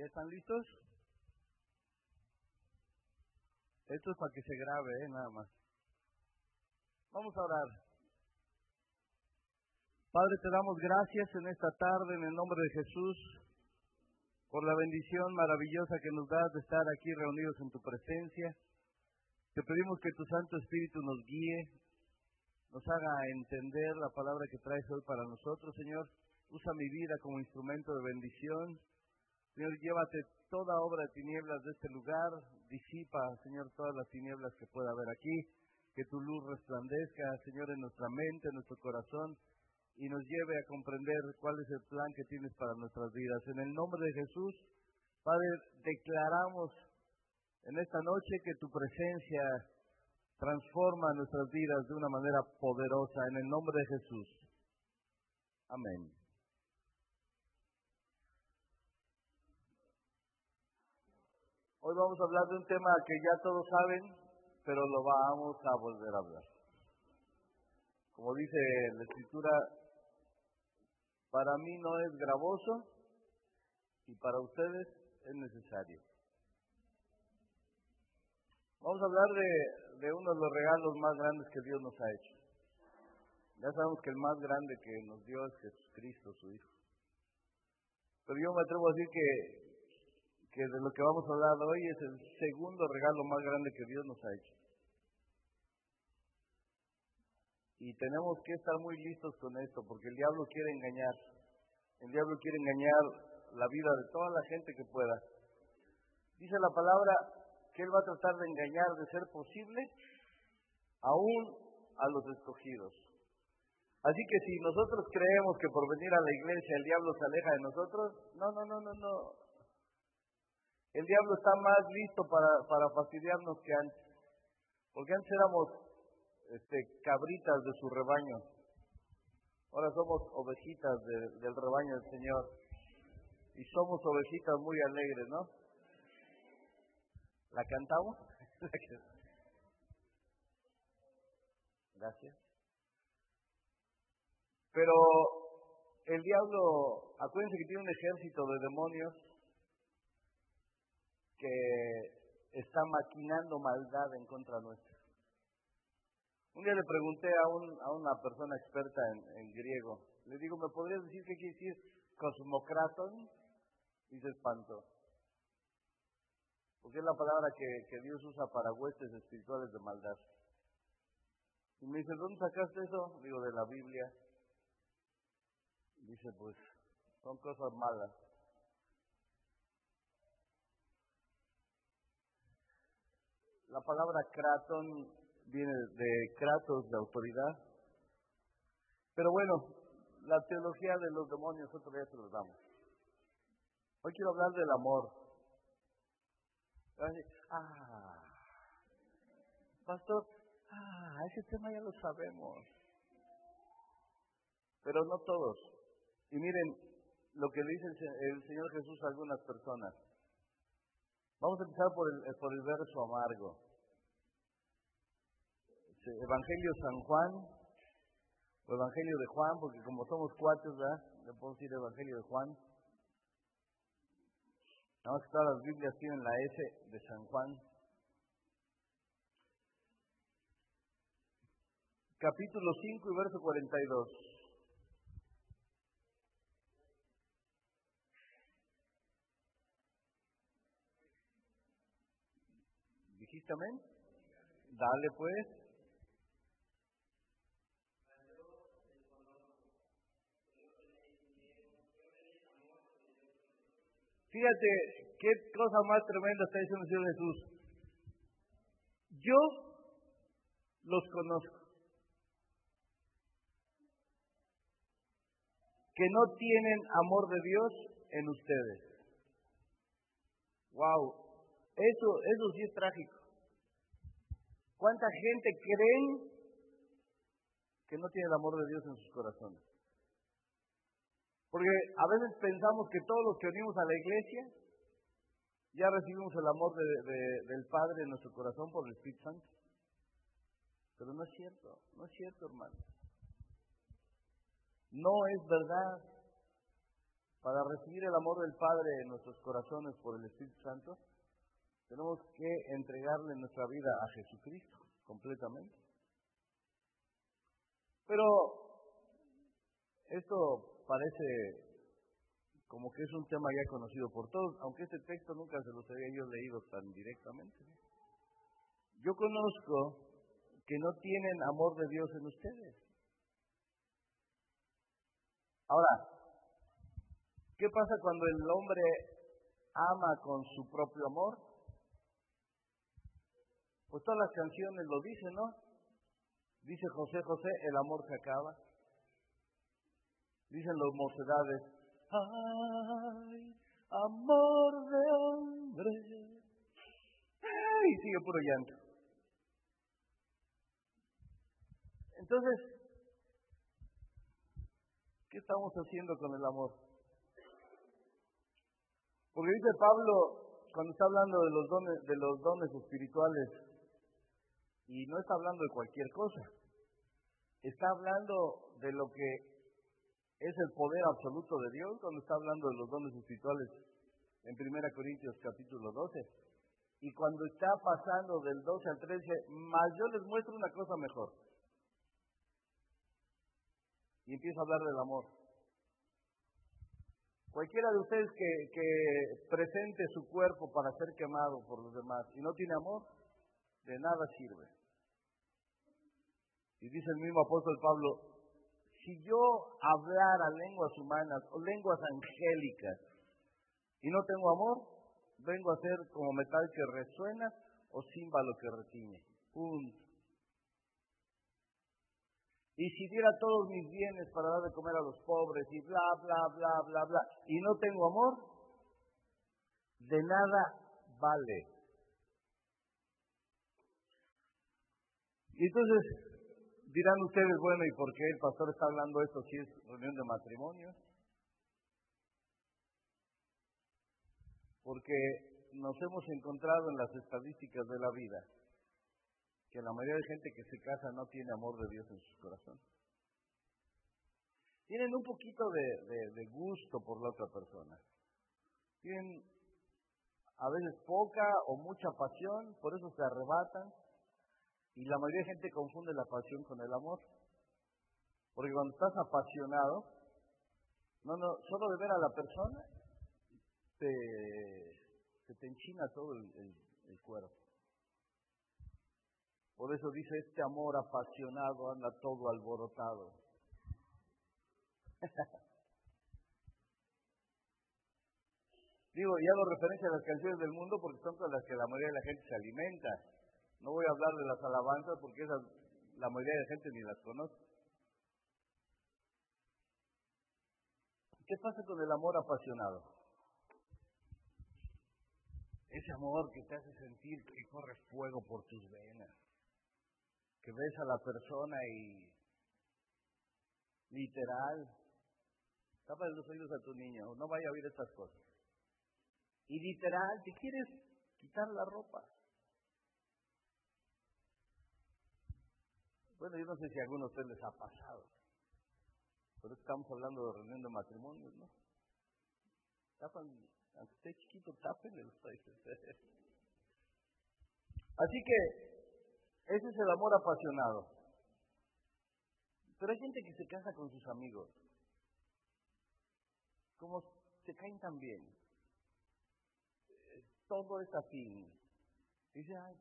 ¿Ya están listos? Esto es para que se grabe, ¿eh? nada más. Vamos a orar. Padre, te damos gracias en esta tarde en el nombre de Jesús por la bendición maravillosa que nos das de estar aquí reunidos en tu presencia. Te pedimos que tu Santo Espíritu nos guíe, nos haga entender la palabra que traes hoy para nosotros, Señor. Usa mi vida como instrumento de bendición. Señor, llévate toda obra de tinieblas de este lugar. Disipa, Señor, todas las tinieblas que pueda haber aquí. Que tu luz resplandezca, Señor, en nuestra mente, en nuestro corazón y nos lleve a comprender cuál es el plan que tienes para nuestras vidas. En el nombre de Jesús, Padre, declaramos en esta noche que tu presencia transforma nuestras vidas de una manera poderosa. En el nombre de Jesús. Amén. Hoy vamos a hablar de un tema que ya todos saben, pero lo vamos a volver a hablar. Como dice la escritura, para mí no es gravoso y para ustedes es necesario. Vamos a hablar de, de uno de los regalos más grandes que Dios nos ha hecho. Ya sabemos que el más grande que nos dio es Jesucristo, su Hijo. Pero yo me atrevo a decir que que de lo que vamos a hablar hoy es el segundo regalo más grande que Dios nos ha hecho. Y tenemos que estar muy listos con esto, porque el diablo quiere engañar. El diablo quiere engañar la vida de toda la gente que pueda. Dice la palabra que él va a tratar de engañar, de ser posible, aún a los escogidos. Así que si nosotros creemos que por venir a la iglesia el diablo se aleja de nosotros, no, no, no, no, no. El diablo está más listo para, para fastidiarnos que antes. Porque antes éramos este, cabritas de su rebaño. Ahora somos ovejitas del rebaño del Señor. Y somos ovejitas muy alegres, ¿no? ¿La cantamos? Gracias. Pero el diablo, acuérdense que tiene un ejército de demonios que está maquinando maldad en contra nuestra. Un día le pregunté a, un, a una persona experta en, griego, le digo, ¿me podrías decir qué quiere decir cosmocraton? Y se espantó. Porque es la palabra que, Dios usa para huestes espirituales de maldad. Y me dice, ¿dónde sacaste eso? Digo, de la Biblia. Dice, pues, son cosas malas. La palabra kraton viene de kratos, de autoridad. Pero bueno, la teología de los demonios otro día se los damos. Hoy quiero hablar del amor. Ah, pastor, ah, ese tema ya lo sabemos. Pero no todos. Y miren lo que dice el Señor Jesús a algunas personas. Vamos a empezar por el, por el verso amargo. Evangelio San Juan, o Evangelio de Juan, porque como somos cuatro, ¿verdad? Le puedo decir Evangelio de Juan. Nada más que todas las Biblias tienen la S de San Juan. Capítulo 5 y verso 42. ¿Dijiste amén? Dale pues. Fíjate qué cosa más tremenda está diciendo el Señor Jesús. Yo los conozco. Que no tienen amor de Dios en ustedes. Wow, eso, eso sí es trágico. ¿Cuánta gente creen que no tiene el amor de Dios en sus corazones? Porque a veces pensamos que todos los que venimos a la iglesia ya recibimos el amor del Padre en nuestro corazón por el Espíritu Santo. Pero no es cierto, no es cierto, hermano. No es verdad. Para recibir el amor del Padre en nuestros corazones por el Espíritu Santo, tenemos que entregarle nuestra vida a Jesucristo completamente. Pero esto parece como que es un tema ya conocido por todos, aunque este texto nunca se los había yo leído tan directamente. Yo conozco que no tienen amor de Dios en ustedes. Ahora, ¿Qué pasa cuando el hombre ama con su propio amor? Pues todas las canciones lo dicen, ¿no? Dice José José, el amor se acaba. Dicen los mocedades, ay, amor de hombre. Y sigue puro llanto. Entonces, ¿qué estamos haciendo con el amor? Porque dice Pablo, cuando está hablando de los dones, de los dones espirituales, y no está hablando de cualquier cosa, está hablando de lo que es el poder absoluto de Dios, cuando está hablando de los dones espirituales en 1 Corintios capítulo 12. Y cuando está pasando del 12 al 13, más yo les muestro una cosa mejor. Y empieza a hablar del amor. Cualquiera de ustedes que, presente su cuerpo para ser quemado por los demás y no tiene amor, de nada sirve. Y dice el mismo apóstol Pablo, si yo hablara lenguas humanas o lenguas angélicas y no tengo amor, vengo a ser como metal que resuena o címbalo que retiñe. Punto. Y si diera todos mis bienes para dar de comer a los pobres y bla, bla, bla, bla, bla, y no tengo amor, de nada vale. Y entonces dirán ustedes, bueno, ¿y por qué el pastor está hablando esto si es reunión de matrimonio? Porque nos hemos encontrado en las estadísticas de la vida que la mayoría de gente que se casa no tiene amor de Dios en sus corazones. Tienen un poquito de, gusto por la otra persona. Tienen a veces poca o mucha pasión, por eso se arrebatan. Y la mayoría de gente confunde la pasión con el amor. Porque cuando estás apasionado, no, no, solo de ver a la persona, te, se te enchina todo el cuerpo. Por eso dice, este amor apasionado anda todo alborotado. Digo, y hago referencia a las canciones del mundo porque son todas las que la mayoría de la gente se alimenta. No voy a hablar de las alabanzas porque esas la mayoría de gente ni las conoce. ¿Qué pasa con el amor apasionado? Ese amor que te hace sentir que corre fuego por tus venas que ves a la persona y literal, tapa los oídos a tu niño, no vaya a oír estas cosas. Y literal, te quieres quitar la ropa. Bueno, yo no sé si a alguno de ustedes les ha pasado, pero estamos hablando de reunión de matrimonios, ¿no? Tapan, aunque esté chiquito, tápenle los países. Así que ese es el amor apasionado. Pero hay gente que se casa con sus amigos. Como se caen tan bien. Todo es afín. Dice, ay,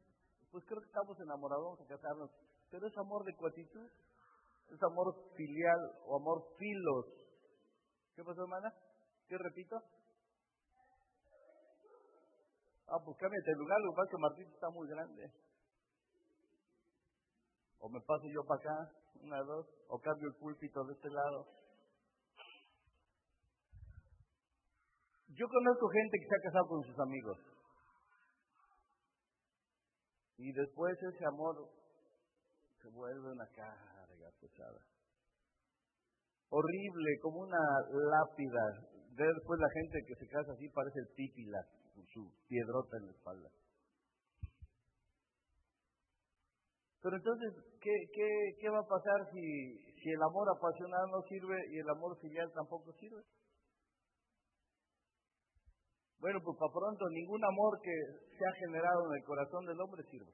pues creo que estamos enamorados, vamos a casarnos. Pero es amor de cuatitud. Es amor filial o amor filos. ¿Qué pasó, hermana? ¿Qué repito? Ah, pues cámbiate de lugar, lo que pasa es que Martín está muy grande. O me paso yo para acá, una, dos, o cambio el púlpito de este lado. Yo conozco gente que se ha casado con sus amigos. Y después ese amor vuelve una carga pesada. Horrible, como una lápida. Después la gente que se casa así parece el pípila, con su piedrota en la espalda. Pero entonces, ¿qué, qué, qué va a pasar si, si el amor apasionado no sirve y el amor filial tampoco sirve? Bueno, pues para pronto ningún amor que se ha generado en el corazón del hombre sirve.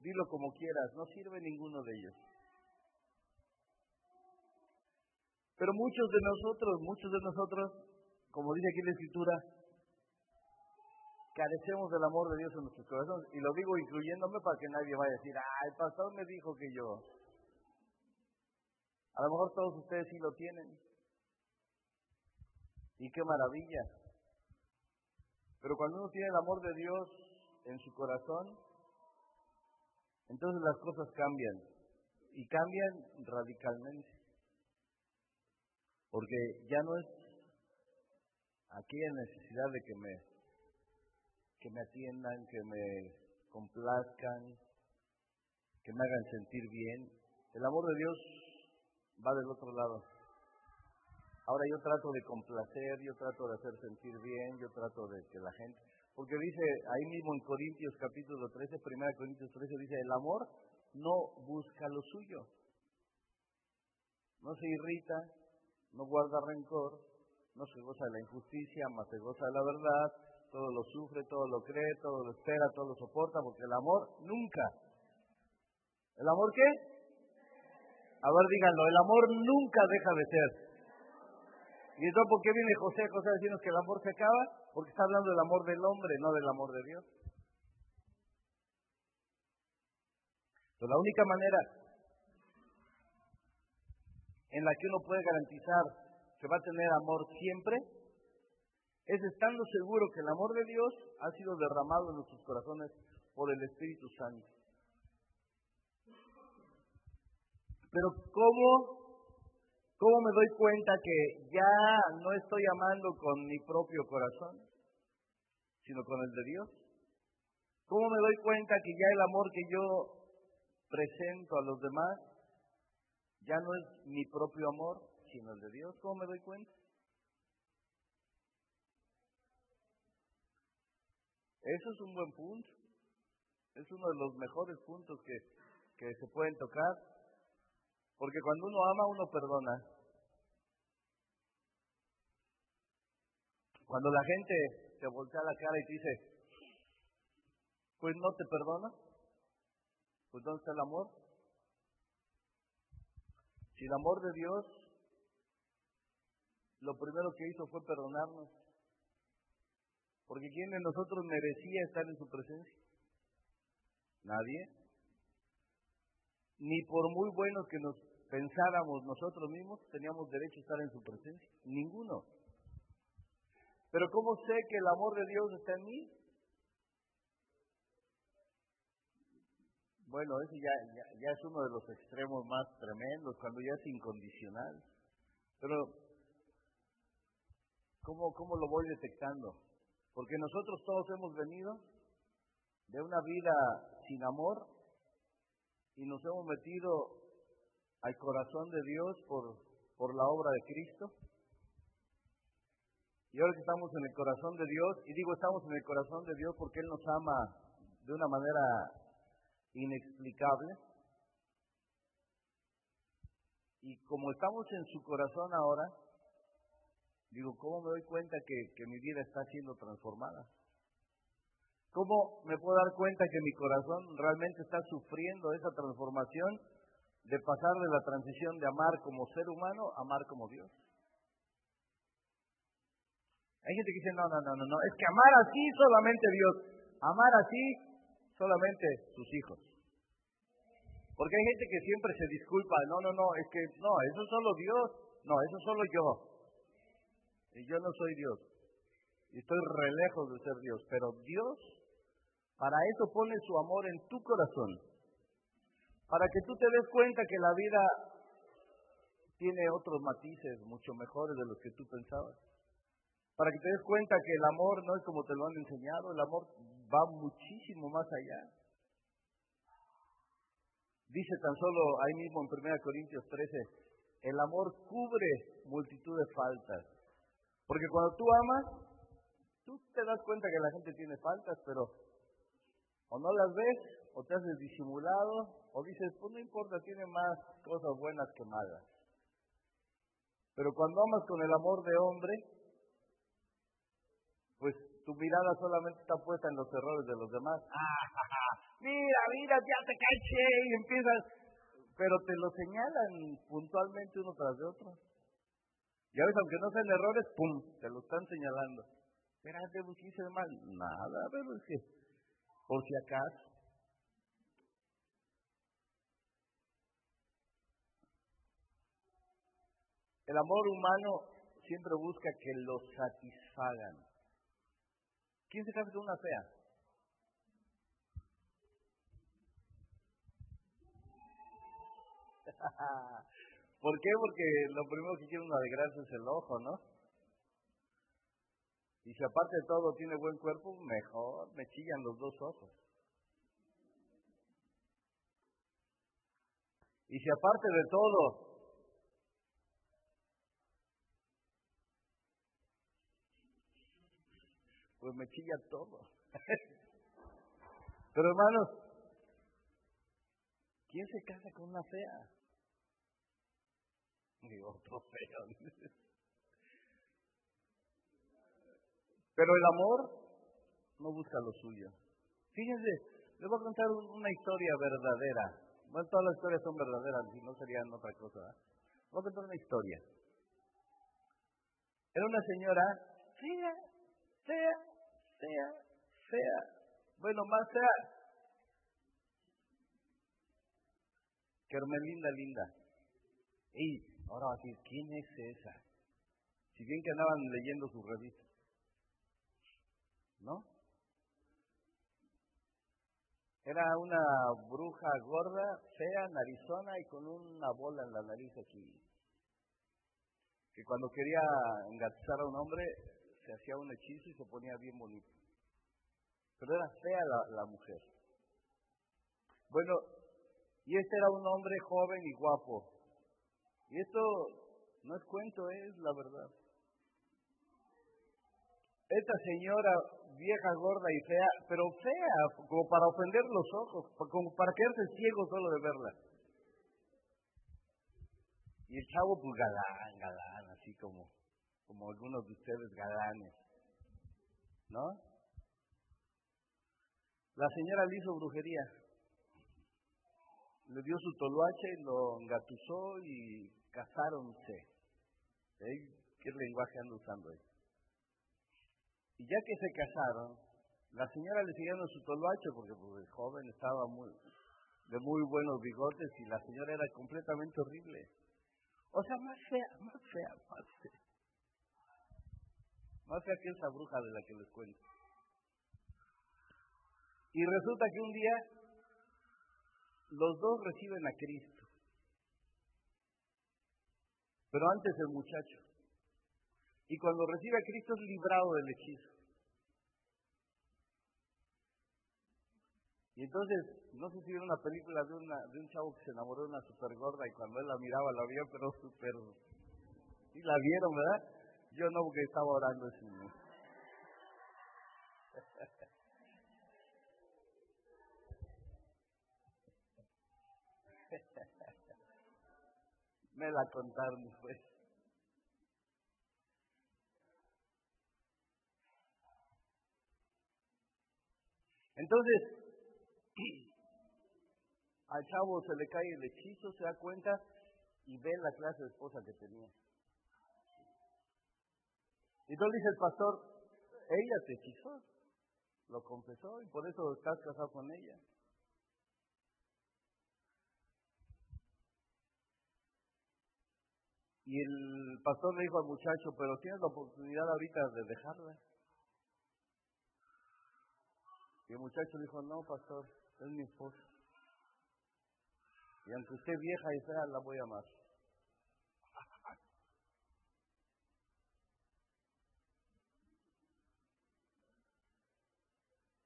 Dilo como quieras, no sirve ninguno de ellos. Pero muchos de nosotros, muchos de nosotros, como dice aquí la escritura, carecemos del amor de Dios en nuestros corazones. Y lo digo incluyéndome para que nadie vaya a decir, ah, el pastor me dijo que yo. A lo mejor todos ustedes sí lo tienen. Y qué maravilla. Pero cuando uno tiene el amor de Dios en su corazón, entonces las cosas cambian. Y cambian radicalmente. Porque ya no es aquella necesidad de que me, que me atiendan, que me complazcan, que me hagan sentir bien. El amor de Dios va del otro lado. Ahora yo trato de complacer, yo trato de hacer sentir bien, yo trato de que la gente... Porque dice ahí mismo en Corintios capítulo 13, 1 Corintios 13, dice, el amor no busca lo suyo. No se irrita, no guarda rencor, no se goza de la injusticia, más se goza de la verdad, todo lo sufre, todo lo cree, todo lo espera, todo lo soporta, porque el amor nunca. ¿El amor qué? A ver, díganlo, el amor nunca deja de ser. ¿Y entonces por qué viene José, José a decirnos que el amor se acaba? Porque está hablando del amor del hombre, no del amor de Dios. La única manera en la que uno puede garantizar que va a tener amor siempre es estando seguro que el amor de Dios ha sido derramado en nuestros corazones por el Espíritu Santo. Pero ¿cómo, cómo me doy cuenta que ya no estoy amando con mi propio corazón, sino con el de Dios? ¿Cómo me doy cuenta que ya el amor que yo presento a los demás ya no es mi propio amor, sino el de Dios? ¿Cómo me doy cuenta? Eso es un buen punto. Es uno de los mejores puntos que, que se pueden tocar. Porque cuando uno ama, uno perdona. Cuando la gente te voltea la cara y te dice, pues no te perdona, pues ¿dónde está el amor? Si el amor de Dios, lo primero que hizo fue perdonarnos. Porque ¿quién de nosotros merecía estar en su presencia? Nadie. Ni por muy buenos que nos pensáramos nosotros mismos, teníamos derecho a estar en su presencia. Ninguno. Pero ¿cómo sé que el amor de Dios está en mí? Bueno, ese ya, ya, es uno de los extremos más tremendos, cuando ya es incondicional. Pero, ¿cómo, cómo lo voy detectando? Porque nosotros todos hemos venido de una vida sin amor y nos hemos metido al corazón de Dios por, por la obra de Cristo. Y ahora que estamos en el corazón de Dios, y digo estamos en el corazón de Dios porque Él nos ama de una manera inexplicable. Y como estamos en su corazón ahora, Digo, ¿cómo me doy cuenta que, mi vida está siendo transformada? ¿Cómo me puedo dar cuenta que mi corazón realmente está sufriendo esa transformación de pasar de la transición de amar como ser humano a amar como Dios? Hay gente que dice, no, no, no, no, no, es que amar así solamente Dios, amar así solamente sus hijos. Porque hay gente que siempre se disculpa, no, no, no, es que no, eso es solo Dios, no, eso es solo yo. Y yo no soy Dios. Y estoy re lejos de ser Dios. Pero Dios, para eso pone su amor en tu corazón. Para que tú te des cuenta que la vida tiene otros matices mucho mejores de los que tú pensabas. Para que te des cuenta que el amor no es como te lo han enseñado, el amor va muchísimo más allá. Dice tan solo ahí mismo en 1 Corintios 13, el amor cubre multitud de faltas. Porque cuando tú amas, tú te das cuenta que la gente tiene faltas, pero o no las ves, o te haces disimulado, o dices, pues no importa, tiene más cosas buenas que malas. Pero cuando amas con el amor de hombre, tu mirada solamente está puesta en los errores de los demás. Ah, mira, mira, ya te caché y empiezas, pero te lo señalan puntualmente uno tras de otro. Y a veces, aunque no sean errores, ¡pum!, te lo están señalando. Espérate, pues, ¿qué hice de mal? Nada, pero es que, por si acaso. El amor humano siempre busca que lo satisfagan. ¿Quién se casa con una fea? ¿Por qué? Porque lo primero que quiere uno alegrarse es el ojo, ¿no? Y si aparte de todo tiene buen cuerpo, mejor, me chillan los dos ojos. Y si aparte de todo pues me chilla todo. Pero hermanos, ¿quién se casa con una fea? Digo, otro feo. Pero el amor no busca lo suyo. Fíjense, les voy a contar una historia verdadera. Bueno, todas las historias son verdaderas, si no serían otra cosa. ¿eh? Voy a contar una historia. Era una señora fea, fea, fea, fea. Bueno, más fea. Carmelinda linda. Y ahora va a decir, ¿quién es esa? Si bien que andaban leyendo sus revistas. ¿no? Era una bruja gorda, fea, narizona y con una bola en la nariz aquí. Que cuando quería engatizar a un hombre, hacía un hechizo y se ponía bien bonito. Pero era fea la, la mujer. Bueno, y este era un hombre joven y guapo. Y esto no es cuento, es la verdad. Esta señora vieja, gorda y fea, pero fea, como para ofender los ojos, como para quedarse ciego solo de verla. Y el chavo, pues galán, galán, así como, como algunos de ustedes galanes. ¿No? La señora le hizo brujería. Le dio su toluache, lo engatusó y casáronse. ¿Qué lenguaje anda usando ahí? Y ya que se casaron, la señora le siguieron su toloacho porque pues, el joven estaba muy, de muy buenos bigotes y la señora era completamente horrible. O sea, más fea, más fea, más fea. Más fea que esa bruja de la que les cuento. Y resulta que un día los dos reciben a Cristo. Pero antes el muchacho. Y cuando recibe a Cristo es librado del hechizo. Y entonces, no sé si vieron una película de, una, de un chavo que se enamoró de una super gorda y cuando él la miraba la vio, pero super... Sí la vieron, ¿verdad? Yo no, porque estaba orando momento. Me la contaron después. Entonces, al chavo se le cae el hechizo, se da cuenta y ve la clase de esposa que tenía. Y entonces dice el pastor, ella te hechizó, lo confesó y por eso estás casado con ella. Y el pastor le dijo al muchacho, pero tienes la oportunidad ahorita de dejarla. Y el muchacho dijo, no, pastor, es mi esposa. Y aunque esté vieja y fea, la voy a amar.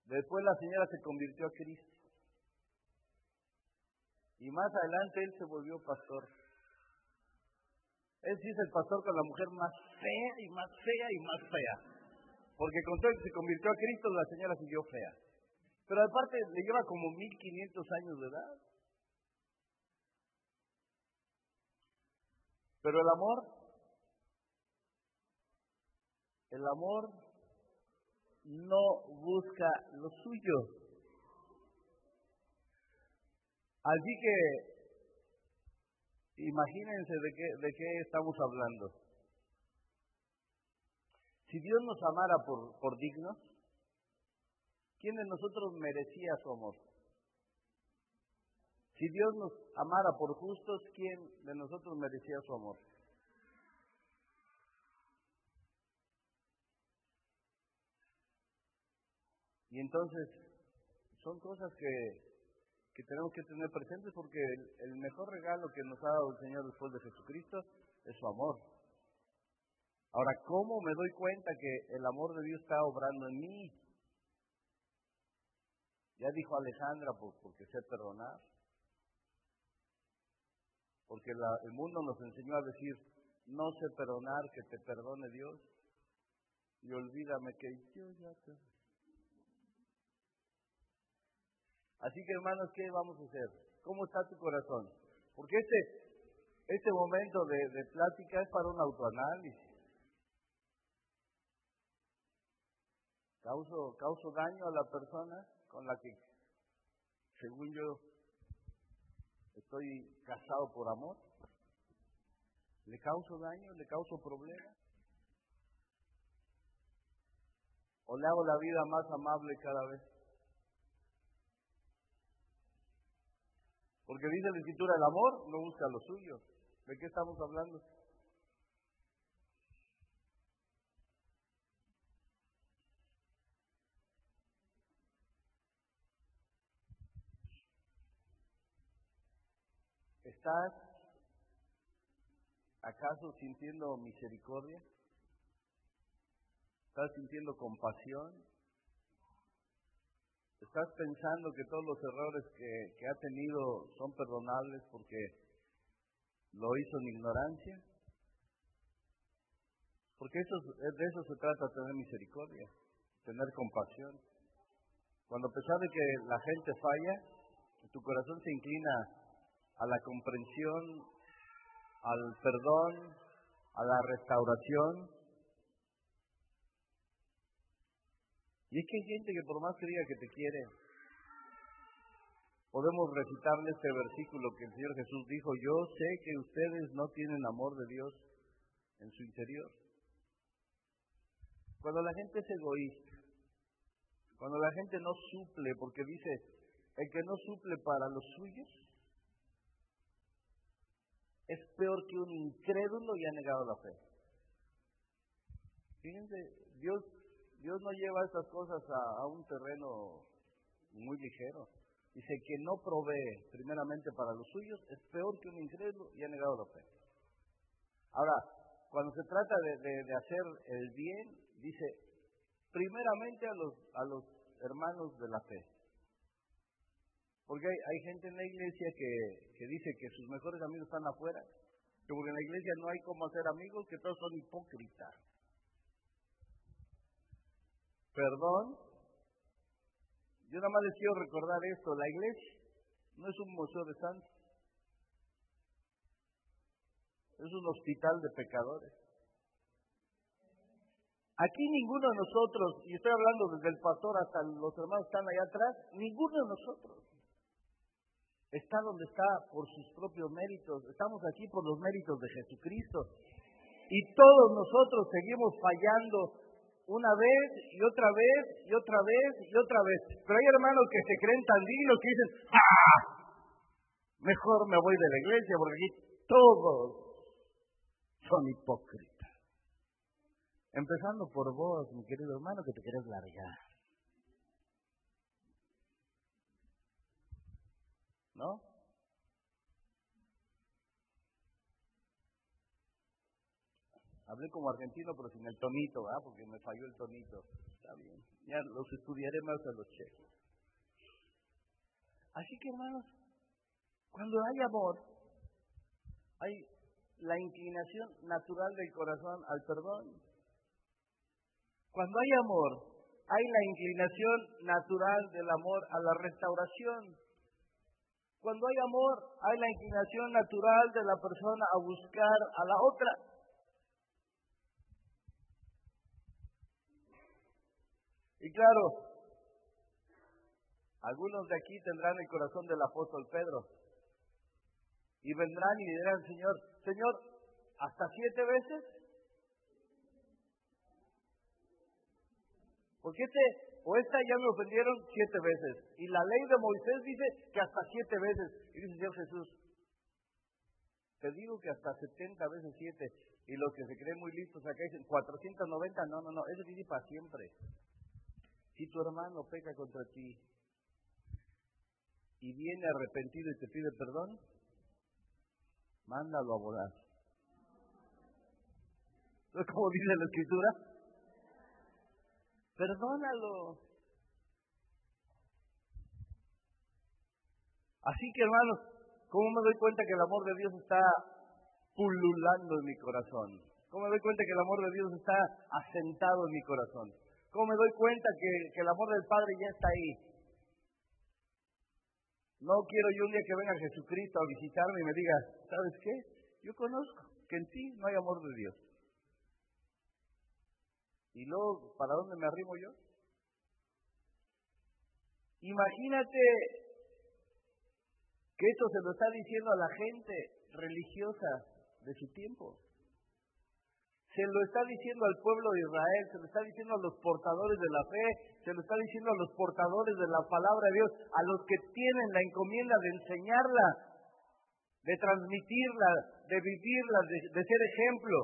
Después la señora se convirtió a Cristo. Y más adelante él se volvió pastor. Él sí es el pastor con la mujer más fea y más fea y más fea. Porque con todo que se convirtió a Cristo, la señora siguió fea. Pero aparte le lleva como 1500 años de edad. Pero el amor, el amor no busca lo suyo. Así que imagínense de qué, de qué estamos hablando. Si Dios nos amara por, por dignos, ¿quién de nosotros merecía su amor? Si Dios nos amara por justos, ¿quién de nosotros merecía su amor? Y entonces, son cosas que, tenemos que tener presentes porque el, mejor regalo que nos ha dado el Señor después de Jesucristo es su amor. Ahora, ¿cómo me doy cuenta que el amor de Dios está obrando en mí? Ya dijo Alejandra, porque sé perdonar. Porque el mundo nos enseñó a decir, no sé perdonar, que te perdone Dios. Y olvídame que yo ya te... Así que hermanos, ¿qué vamos a hacer? ¿Cómo está tu corazón? Porque este, este momento de, plática es para un autoanálisis. ¿Causo, ¿Causo daño a la persona con la que, según yo, estoy casado por amor? ¿Le causo daño? ¿Le causo problemas? ¿O le hago la vida más amable cada vez? Porque dice la escritura, el amor no busca lo suyo. ¿De qué estamos hablando? ¿Estás acaso sintiendo misericordia? ¿Estás sintiendo compasión? ¿Estás pensando que todos los errores que, ha tenido son perdonables porque lo hizo en ignorancia? Porque eso, de eso se trata, tener misericordia, tener compasión. Cuando a pesar de que la gente falla, tu corazón se inclina a la comprensión, al perdón, a la restauración, Y es que hay gente que por más que diga que te quiere, podemos recitarle este versículo que el Señor Jesús dijo, yo sé que ustedes no tienen amor de Dios en su interior. Cuando la gente es egoísta, cuando la gente no suple, porque dice, el que no suple para los suyos, es peor que un incrédulo y ha negado la fe. Fíjense, Dios Dios no lleva estas cosas a, un terreno muy ligero. Dice que no provee primeramente para los suyos, es peor que un incrédulo y ha negado la fe. Ahora, cuando se trata de, hacer el bien, dice primeramente a los, a los hermanos de la fe. Porque hay, gente en la iglesia que, que, dice que sus mejores amigos están afuera, que porque en la iglesia no hay cómo hacer amigos, que todos son hipócritas perdón. Yo nada más les quiero recordar esto, la iglesia no es un museo de santos, es un hospital de pecadores. Aquí ninguno de nosotros, y estoy hablando desde el pastor hasta los hermanos que están allá atrás, ninguno de nosotros está donde está por sus propios méritos, estamos aquí por los méritos de Jesucristo. Y todos nosotros seguimos fallando una vez y otra vez y otra vez y otra vez. Pero hay hermanos que se creen tan dignos que dicen, ¡ah! Mejor me voy de la iglesia porque aquí todos son hipócritas. Empezando por vos, mi querido hermano, que te quieres largar. ¿No? Hablé como argentino, pero sin el tonito, ¿verdad? Porque me falló el tonito. Está bien. Ya los estudiaré más a los checos. Así que, hermanos, cuando hay amor, hay la inclinación natural del corazón al perdón. Cuando hay amor, hay la inclinación natural del amor a la restauración. Cuando hay amor, hay la inclinación natural de la persona a buscar a la otra. Y claro, algunos de aquí tendrán el corazón del apóstol Pedro. Y vendrán y dirán, Señor, Señor, ¿hasta siete veces? Porque este o esta ya me ofendieron siete veces. Y la ley de Moisés dice que hasta siete veces. Y dice Señor Jesús, te digo que hasta setenta veces siete. Y los que se creen muy listos acá dicen 490, no, no, no, eso dice para siempre. Si tu hermano peca contra ti y viene arrepentido y te pide perdón, mándalo a volar. ¿Es como dice la escritura? Perdónalo. Así que hermanos, ¿cómo me doy cuenta que el amor de Dios está pululando en mi corazón? ¿Cómo me doy cuenta que el amor de Dios está asentado en mi corazón? ¿Cómo me doy cuenta que, que el amor del Padre ya está ahí? No quiero yo un día que venga Jesucristo a visitarme y me diga, ¿sabes qué? Yo conozco que en ti no hay amor de Dios. Y luego, ¿para dónde me arrimo yo? Imagínate que esto se lo está diciendo a la gente religiosa de su tiempo. Se lo está diciendo al pueblo de Israel, se lo está diciendo a los portadores de la fe, se lo está diciendo a los portadores de la palabra de Dios, a los que tienen la encomienda de enseñarla, de transmitirla, de vivirla, de, ser ejemplo.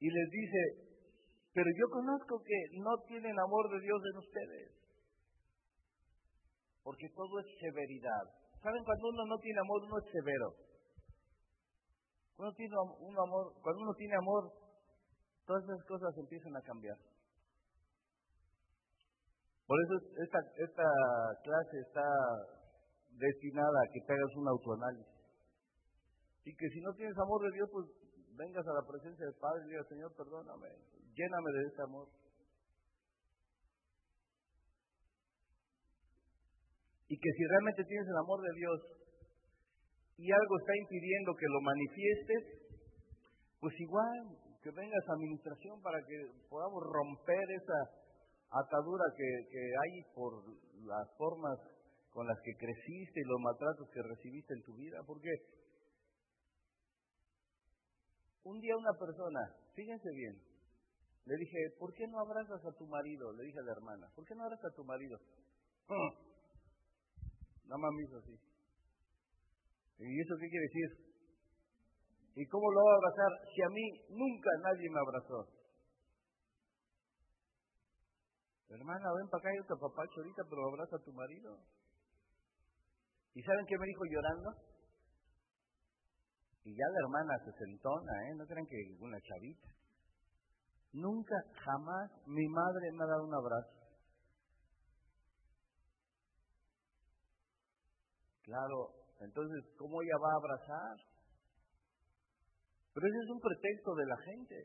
y les dice, pero yo conozco que no tienen amor de Dios en ustedes, porque todo es severidad. ¿Saben cuando uno no tiene amor, uno es severo? Cuando, tiene un amor, cuando uno tiene amor, todas esas cosas empiezan a cambiar. Por eso esta, esta clase está destinada a que te hagas un autoanálisis. Y que si no tienes amor de Dios, pues vengas a la presencia del Padre y digas, Señor, perdóname, lléname de ese amor. Y que si realmente tienes el amor de Dios y algo está impidiendo que lo manifiestes, pues igual que vengas a administración para que podamos romper esa atadura que, hay por las formas con las que creciste y los maltratos que recibiste en tu vida, porque un día una persona, fíjense bien, le dije, ¿por qué no abrazas a tu marido? Le dije a la hermana, ¿por qué no abrazas a tu marido? Nada más me así. ¿Y eso qué quiere decir? ¿Y cómo lo va a abrazar si a mí nunca nadie me abrazó? Hermana, ven para acá, yo te apapacho ahorita, pero abraza a tu marido. ¿Y saben qué me dijo llorando? Y ya la hermana se sentona, ¿eh? No crean que una chavita. Nunca, jamás mi madre me ha dado un abrazo. Claro, entonces, ¿cómo ella va a abrazar? Pero ese es un pretexto de la gente.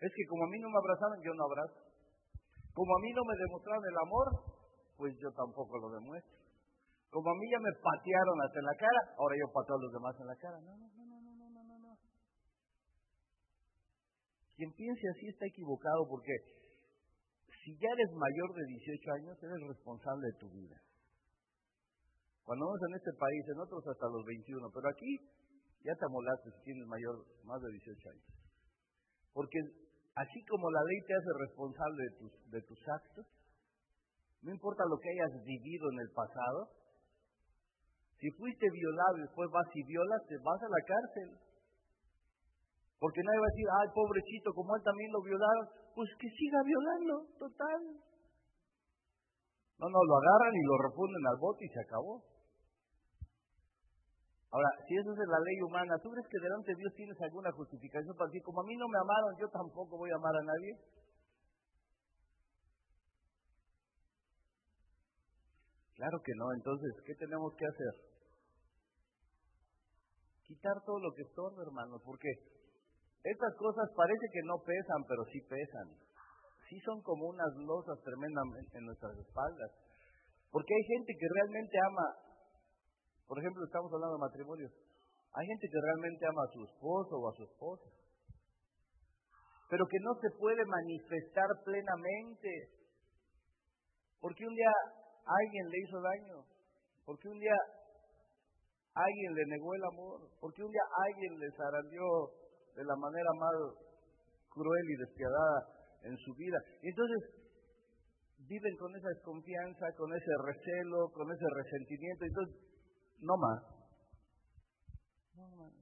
Es que como a mí no me abrazaron, yo no abrazo. Como a mí no me demostraron el amor, pues yo tampoco lo demuestro. Como a mí ya me patearon hasta en la cara, ahora yo pateo a los demás en la cara. No, no, no, no, no, no, no, no. Quien piense así está equivocado porque si ya eres mayor de 18 años, eres responsable de tu vida. Cuando vamos en este país, en otros hasta los 21, pero aquí ya te amolaste si tienes mayor, más de 18 años. Porque así como la ley te hace responsable de tus, de tus actos, no importa lo que hayas vivido en el pasado, si fuiste violado y después vas y violas, te vas a la cárcel. Porque nadie va a decir, ay, pobrecito, como él también lo violaron, pues que siga violando, total. No, no, lo agarran y lo refunden al bote y se acabó. Ahora, si eso es la ley humana, ¿tú crees que delante de Dios tienes alguna justificación para decir, como a mí no me amaron, yo tampoco voy a amar a nadie? Claro que no, entonces, ¿qué tenemos que hacer? quitar todo lo que estorba, hermanos, porque estas cosas parece que no pesan, pero sí pesan. Sí son como unas losas tremendamente en nuestras espaldas. Porque hay gente que realmente ama, por ejemplo, estamos hablando de matrimonio, hay gente que realmente ama a su esposo o a su esposa. pero que no se puede manifestar plenamente. Porque un día alguien le hizo daño, porque un día alguien le negó el amor, porque un día alguien le zarandeó de la manera más cruel y despiadada en su vida. Y entonces viven con esa desconfianza, con ese recelo, con ese resentimiento. Entonces, no más. No más.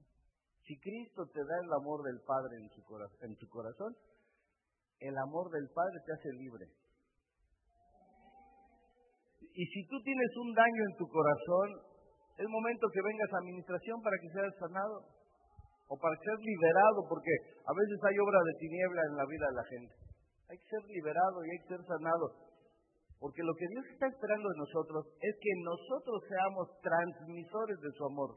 Si Cristo te da el amor del Padre en, su en tu corazón, el amor del Padre te hace libre. Y si tú tienes un daño en tu corazón, es momento que vengas a administración para que seas sanado o para que seas liberado, porque a veces hay obra de tiniebla en la vida de la gente. Hay que ser liberado y hay que ser sanado. Porque lo que Dios está esperando de nosotros es que nosotros seamos transmisores de su amor.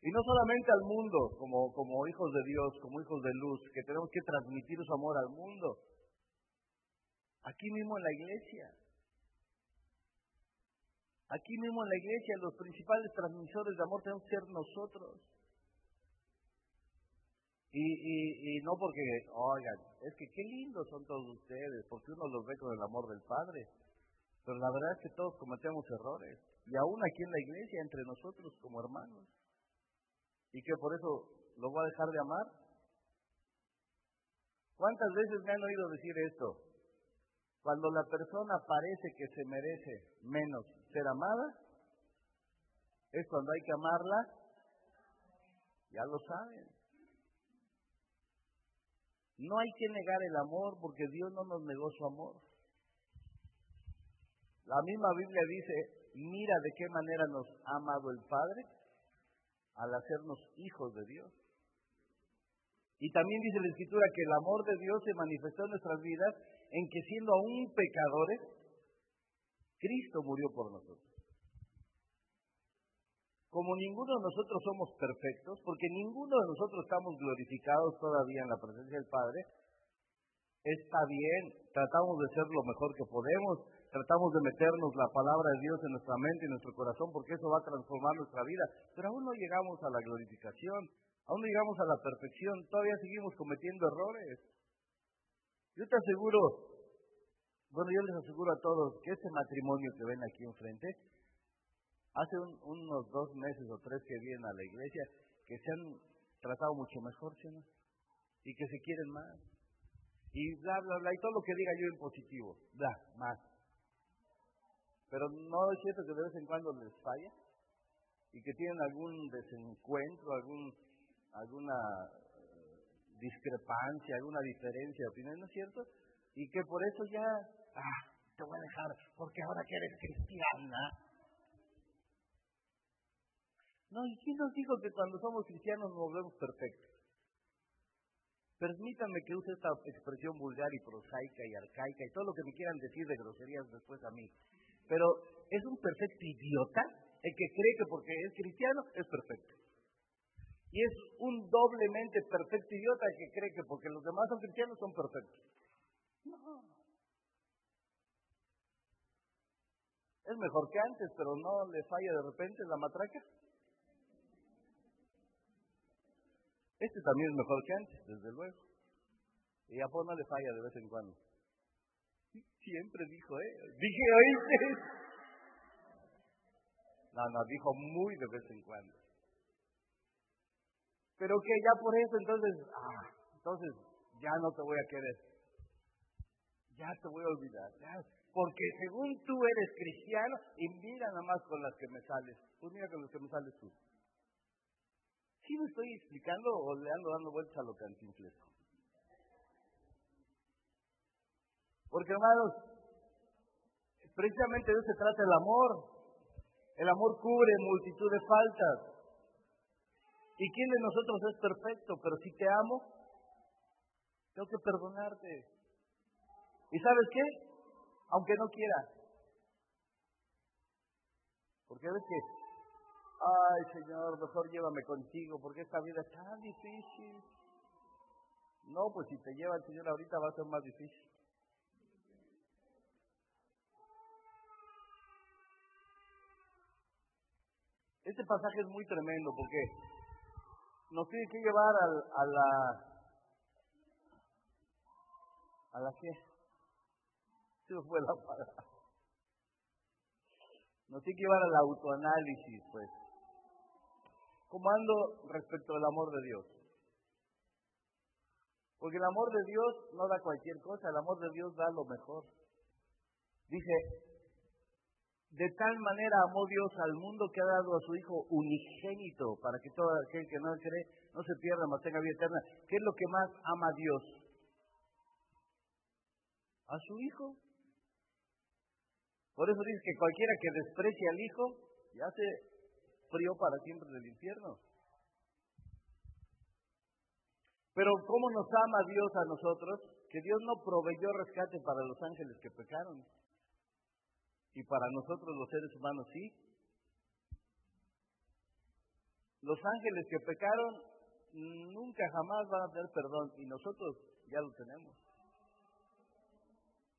Y no solamente al mundo, como, hijos de Dios, como hijos de luz, que tenemos que transmitir su amor al mundo. Aquí mismo en la iglesia. Aquí mismo en la iglesia los principales transmisores de amor tenemos que ser nosotros. Y, y, no porque, oigan, es que qué lindos son todos ustedes, porque uno los ve con el amor del Padre. Pero la verdad es que todos cometemos errores. Y aún aquí en la iglesia, entre nosotros como hermanos. ¿Y que por eso lo voy a dejar de amar? ¿Cuántas veces me han oído decir esto? Cuando la persona parece que se merece menos ser amada, es cuando hay que amarla, ya lo saben. No hay que negar el amor porque Dios no nos negó su amor. La misma Biblia dice, mira de qué manera nos ha amado el Padre al hacernos hijos de Dios. Y también dice la Escritura que el amor de Dios se manifestó en nuestras vidas en que siendo aún pecadores, Cristo murió por nosotros. Como ninguno de nosotros somos perfectos, porque ninguno de nosotros estamos glorificados todavía en la presencia del Padre, está bien, tratamos de ser lo mejor que podemos, tratamos de meternos la palabra de Dios en nuestra mente y nuestro corazón, porque eso va a transformar nuestra vida, pero aún no llegamos a la glorificación, aún no llegamos a la perfección, todavía seguimos cometiendo errores. Yo te aseguro, bueno, yo les aseguro a todos que este matrimonio que ven aquí enfrente, hace unos dos meses o tres que vienen a la iglesia, que se han tratado mucho mejor, ¿sí no? Y que se quieren más. Y bla, bla, bla, y todo lo que diga yo en positivo, bla, más. Pero no es cierto que de vez en cuando les falla y que tienen algún desencuentro, algún, alguna discrepancia, alguna diferencia de opinión, ¿no es cierto? Y que por eso ya, ah, te voy a dejar, porque ahora que eres cristiana. No, ¿y quién nos dijo que cuando somos cristianos nos volvemos perfectos? Permítanme que use esta expresión vulgar y prosaica y arcaica y todo lo que me quieran decir de groserías después a mí. Pero es un perfecto idiota el que cree que porque es cristiano es perfecto. Y es un doblemente perfecto idiota que cree que porque los demás son cristianos son perfectos. No. Es mejor que antes, pero no le falla de repente la matraca. Este también es mejor que antes, desde luego. Y a no le falla de vez en cuando. Siempre dijo, ¿eh? Dije, oíste. No, no, dijo muy de vez en cuando. Pero que ya por eso entonces, ah, entonces ya no te voy a querer. Ya te voy a olvidar. porque según tú eres cristiano y mira nada más con las que me sales. Pues mira con las que me sales tú. ¿Sí me estoy explicando o le ando dando vueltas a lo cantinflesco? Porque hermanos, precisamente de eso se trata el amor. El amor cubre multitud de faltas. ¿Y quién de nosotros es perfecto? Pero si te amo, tengo que perdonarte. ¿Y sabes qué? Aunque no quiera. Porque ves que, ay Señor, mejor llévame contigo, porque esta vida es tan difícil. No, pues si te lleva el Señor ahorita va a ser más difícil. Este pasaje es muy tremendo porque nos tiene que llevar a, la, ¿A la qué? Eso fue la palabra. Nos tiene que llevar al autoanálisis, pues. ¿Cómo ando respecto al amor de Dios? Porque el amor de Dios no da cualquier cosa, el amor de Dios da lo mejor. Dice, de tal manera amó Dios al mundo que ha dado a su Hijo unigénito para que todo aquel que no cree no se pierda, mas tenga vida eterna. ¿Qué es lo que más ama Dios? A su Hijo. Por eso dice que cualquiera que desprecie al Hijo ya se frío para siempre del infierno. Pero ¿cómo nos ama Dios a nosotros? Que Dios no proveyó rescate para los ángeles que pecaron. Y para nosotros los seres humanos sí. Los ángeles que pecaron nunca jamás van a tener perdón y nosotros ya lo tenemos.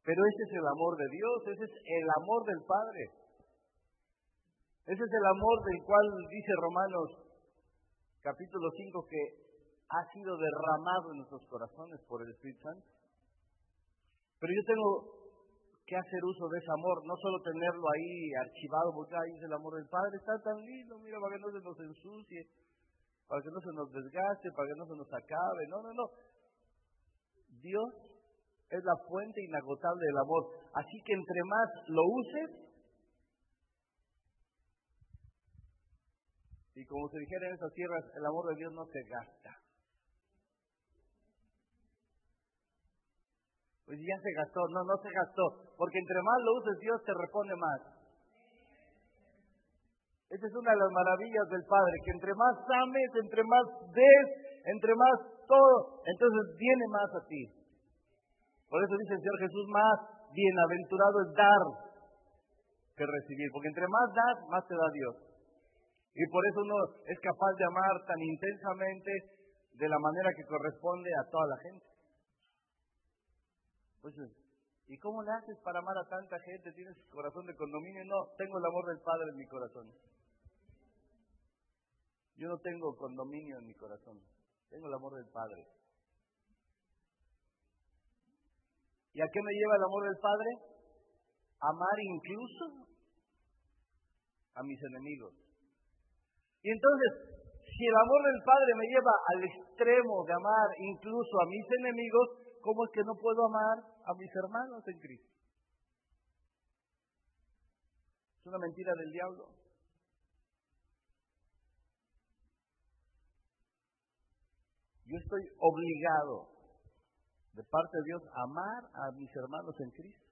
Pero ese es el amor de Dios, ese es el amor del Padre. Ese es el amor del cual dice Romanos capítulo 5 que ha sido derramado en nuestros corazones por el Espíritu Santo. Pero yo tengo que hacer uso de ese amor, no solo tenerlo ahí archivado, porque ahí es el amor del Padre, está tan lindo, mira, para que no se nos ensucie, para que no se nos desgaste, para que no se nos acabe, no, no, no. Dios es la fuente inagotable del amor, así que entre más lo uses, y como se dijera en esas tierras, el amor de Dios no se gasta. Pues ya se gastó, no, no se gastó, porque entre más lo uses Dios te responde más. Esa es una de las maravillas del Padre, que entre más ames, entre más des, entre más todo, entonces viene más a ti. Por eso dice el Señor Jesús, más bienaventurado es dar que recibir, porque entre más das, más te da Dios. Y por eso uno es capaz de amar tan intensamente de la manera que corresponde a toda la gente. Pues, ¿y cómo le haces para amar a tanta gente? ¿Tienes corazón de condominio? No, tengo el amor del Padre en mi corazón. Yo no tengo condominio en mi corazón, tengo el amor del Padre. ¿Y a qué me lleva el amor del Padre? Amar incluso a mis enemigos. Y entonces, si el amor del Padre me lleva al extremo de amar incluso a mis enemigos, ¿cómo es que no puedo amar a mis hermanos en Cristo? Es una mentira del diablo. Yo estoy obligado de parte de Dios a amar a mis hermanos en Cristo.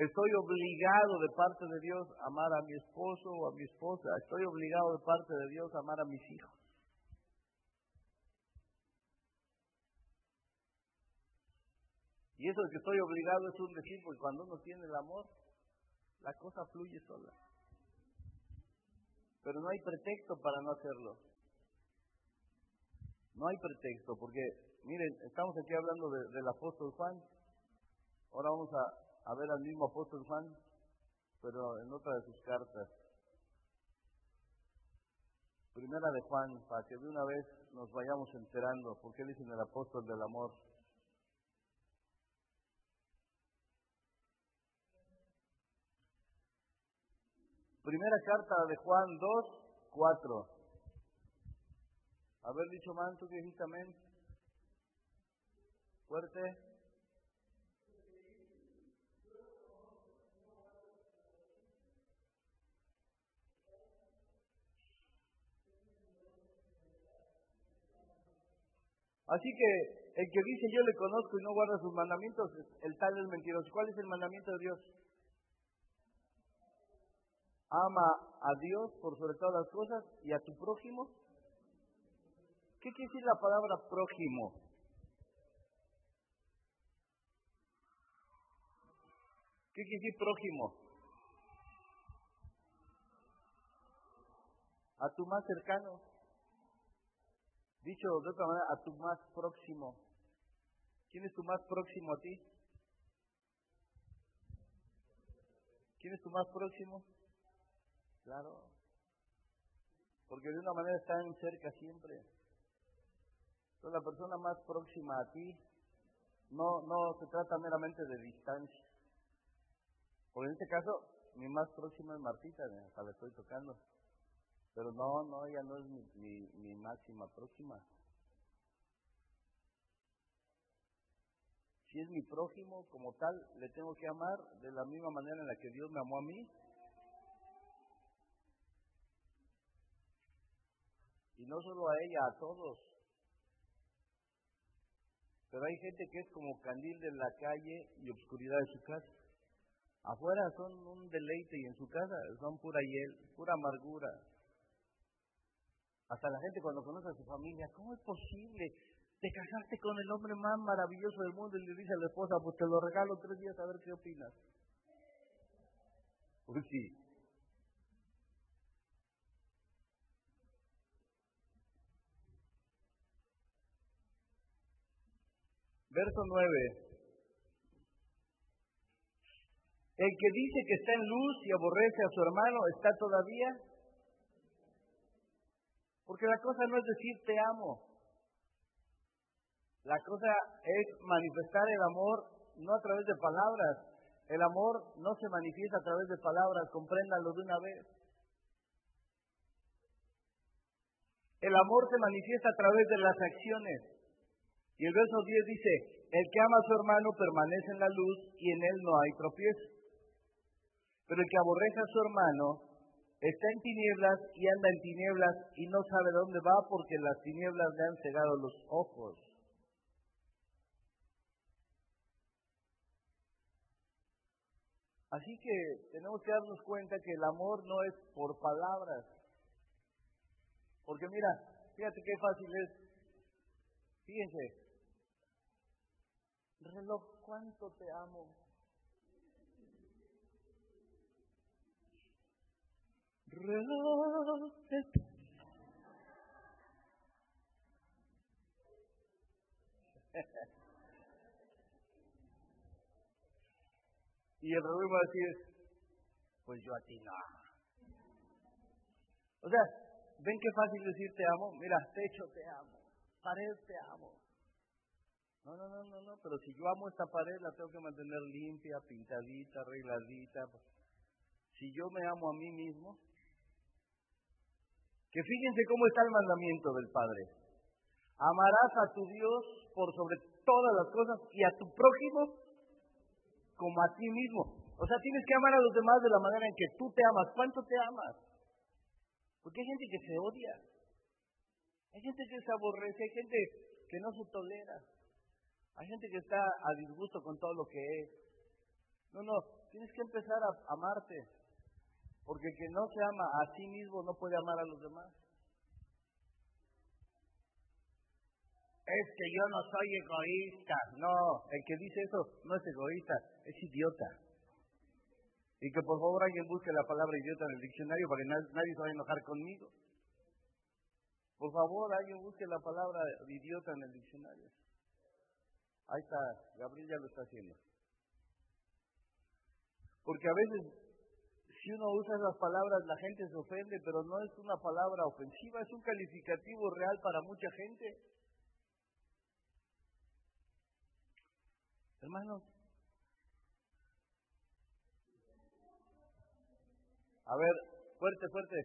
Estoy obligado de parte de Dios a amar a mi esposo o a mi esposa. Estoy obligado de parte de Dios a amar a mis hijos. Y eso de que estoy obligado es un decir, porque cuando uno tiene el amor, la cosa fluye sola. Pero no hay pretexto para no hacerlo. No hay pretexto, porque, miren, estamos aquí hablando del apóstol Juan. Ahora vamos a, a ver al mismo apóstol Juan, pero en otra de sus cartas. Primera de Juan, para que de una vez nos vayamos enterando, porque él dice en el apóstol del amor. Primera carta de Juan 2, 4. Haber dicho manto amén. Fuerte. Así que el que dice yo le conozco y no guarda sus mandamientos, el tal es mentiroso. ¿Cuál es el mandamiento de Dios? Ama a Dios por sobre todas las cosas y a tu prójimo. ¿Qué quiere decir la palabra prójimo? ¿Qué quiere decir prójimo? A tu más cercano. Dicho de otra manera, a tu más próximo. ¿Quién es tu más próximo a ti? ¿Quién es tu más próximo? Claro. Porque de una manera están cerca siempre. Entonces la persona más próxima a ti No, no se trata meramente de distancia. Por en este caso, mi más próxima es Martita, hasta la estoy tocando. Pero no, no, ella no es mi, mi, mi máxima próxima. Si es mi prójimo, como tal, le tengo que amar de la misma manera en la que Dios me amó a mí. Y no solo a ella, a todos. Pero hay gente que es como candil de la calle y obscuridad de su casa. Afuera son un deleite y en su casa son pura hiel, pura amargura. Hasta la gente cuando conoce a su familia, ¿cómo es posible? Te casaste con el hombre más maravilloso del mundo y le dice a la esposa, pues te lo regalo tres días a ver qué opinas. Pues sí. Verso 9. El que dice que está en luz y aborrece a su hermano, ¿está todavía? Porque la cosa no es decir te amo. La cosa es manifestar el amor no a través de palabras. El amor no se manifiesta a través de palabras, compréndalo de una vez. El amor se manifiesta a través de las acciones. Y el verso 10 dice, el que ama a su hermano permanece en la luz y en él no hay tropiezo. Pero el que aborrece a su hermano está en tinieblas y anda en tinieblas y no sabe dónde va porque las tinieblas le han cegado los ojos. Así que tenemos que darnos cuenta que el amor no es por palabras. Porque mira, fíjate qué fácil es. Fíjense. Reloj, ¿cuánto te amo? y el reloj va a decir, pues yo a ti no. O sea, ¿ven qué fácil decir te amo? Mira, techo te amo, pared te amo. No, no, no, no, no, pero si yo amo esta pared la tengo que mantener limpia, pintadita, arregladita. Si yo me amo a mí mismo, que fíjense cómo está el mandamiento del Padre. Amarás a tu Dios por sobre todas las cosas y a tu prójimo como a ti mismo. O sea, tienes que amar a los demás de la manera en que tú te amas. ¿Cuánto te amas? Porque hay gente que se odia. Hay gente que se aborrece, hay gente que no se tolera. Hay gente que está a disgusto con todo lo que es. No, no, tienes que empezar a amarte. Porque el que no se ama a sí mismo no puede amar a los demás. Es que yo no soy egoísta. No, el que dice eso no es egoísta, es idiota. Y que por favor alguien busque la palabra idiota en el diccionario para que nadie, se vaya a enojar conmigo. Por favor, alguien busque la palabra idiota en el diccionario. Ahí está, Gabriel ya lo está haciendo. Porque a veces si uno usa esas palabras la gente se ofende, pero no es una palabra ofensiva, es un calificativo real para mucha gente. Hermanos, a ver, fuerte, fuerte.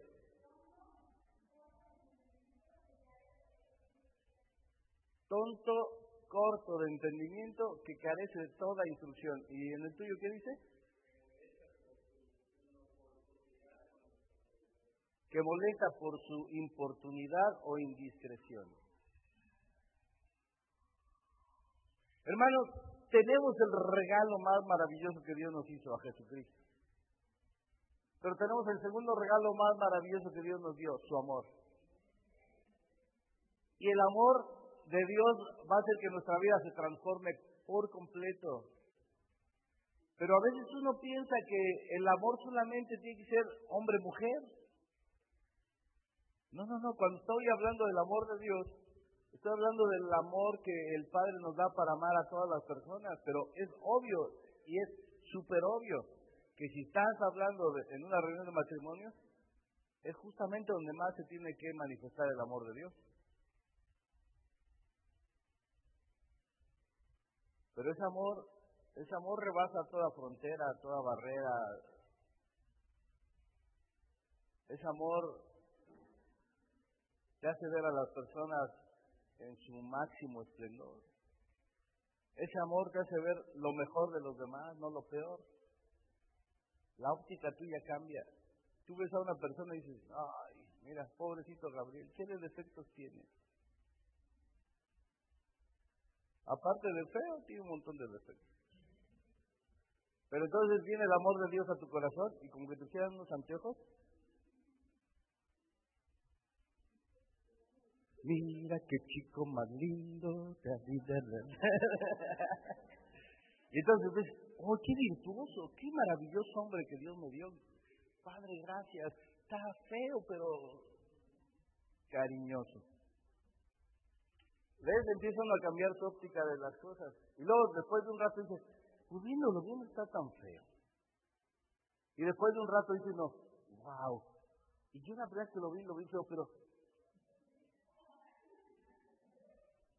Tonto, corto de entendimiento, que carece de toda instrucción. ¿Y en el tuyo qué dice? Que molesta por su importunidad o indiscreción. Hermanos, tenemos el regalo más maravilloso que Dios nos hizo a Jesucristo. Pero tenemos el segundo regalo más maravilloso que Dios nos dio, su amor. Y el amor de Dios va a hacer que nuestra vida se transforme por completo. Pero a veces uno piensa que el amor solamente tiene que ser hombre-mujer. No, no, no, cuando estoy hablando del amor de Dios, estoy hablando del amor que el Padre nos da para amar a todas las personas, pero es obvio y es súper obvio que si estás hablando en una reunión de matrimonio, es justamente donde más se tiene que manifestar el amor de Dios. Pero ese amor, ese amor rebasa toda frontera, toda barrera. Ese amor te hace ver a las personas en su máximo esplendor. Ese amor te hace ver lo mejor de los demás, no lo peor. La óptica tuya cambia. Tú ves a una persona y dices, ay, mira, pobrecito Gabriel, ¿qué defectos tiene? Aparte de feo, tiene un montón de defectos. Pero entonces viene el amor de Dios a tu corazón y como que te quedan unos anteojos. Mira qué chico más lindo. y entonces ves, oh, qué virtuoso, qué maravilloso hombre que Dios me dio. Padre, gracias. Está feo, pero cariñoso. ¿Ves? Empieza a cambiar su óptica de las cosas. Y luego, después de un rato, dice, pues viéndolo bien no está tan feo. Y después de un rato dice, no, wow. Y yo una vez que lo vi, lo vi feo, pero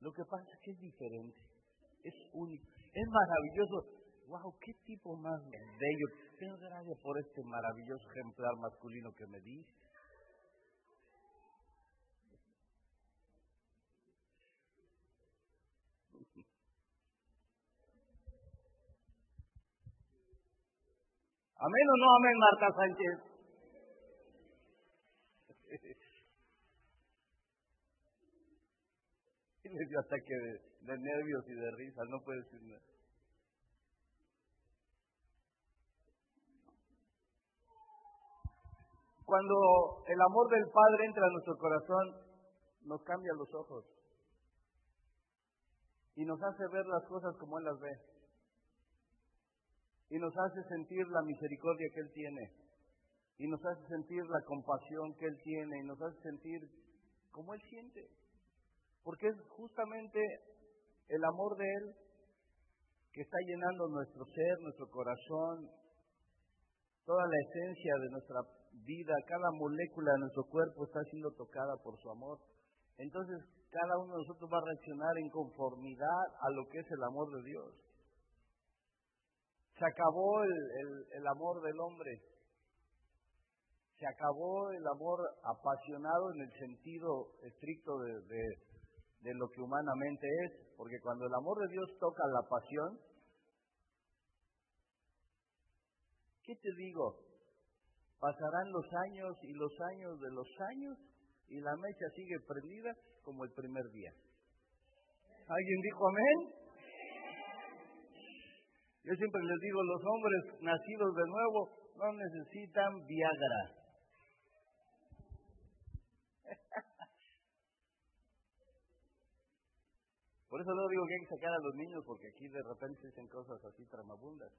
lo que pasa es que es diferente. Es único. Es maravilloso. Wow, qué tipo más bello. Tengo gracias por este maravilloso ejemplar masculino que me diste. Amén o no amén, Marta Sánchez. dio ataque de, de nervios y de risa, no puede decir nada. Cuando el amor del Padre entra a nuestro corazón, nos cambia los ojos. Y nos hace ver las cosas como Él las ve. Y nos hace sentir la misericordia que Él tiene, y nos hace sentir la compasión que Él tiene, y nos hace sentir como Él siente, porque es justamente el amor de Él que está llenando nuestro ser, nuestro corazón, toda la esencia de nuestra vida, cada molécula de nuestro cuerpo está siendo tocada por su amor. Entonces, cada uno de nosotros va a reaccionar en conformidad a lo que es el amor de Dios. Se acabó el, amor del hombre. Se acabó el amor apasionado en el sentido estricto de, lo que humanamente es. Porque cuando el amor de Dios toca la pasión, ¿qué te digo? Pasarán los años y los años de los años y la mecha sigue prendida como el primer día. ¿Alguien dijo amén? Yo siempre les digo, los hombres nacidos de nuevo no necesitan Viagra. Por eso no digo que hay que sacar a los niños, porque aquí de repente se dicen cosas así tramabundas.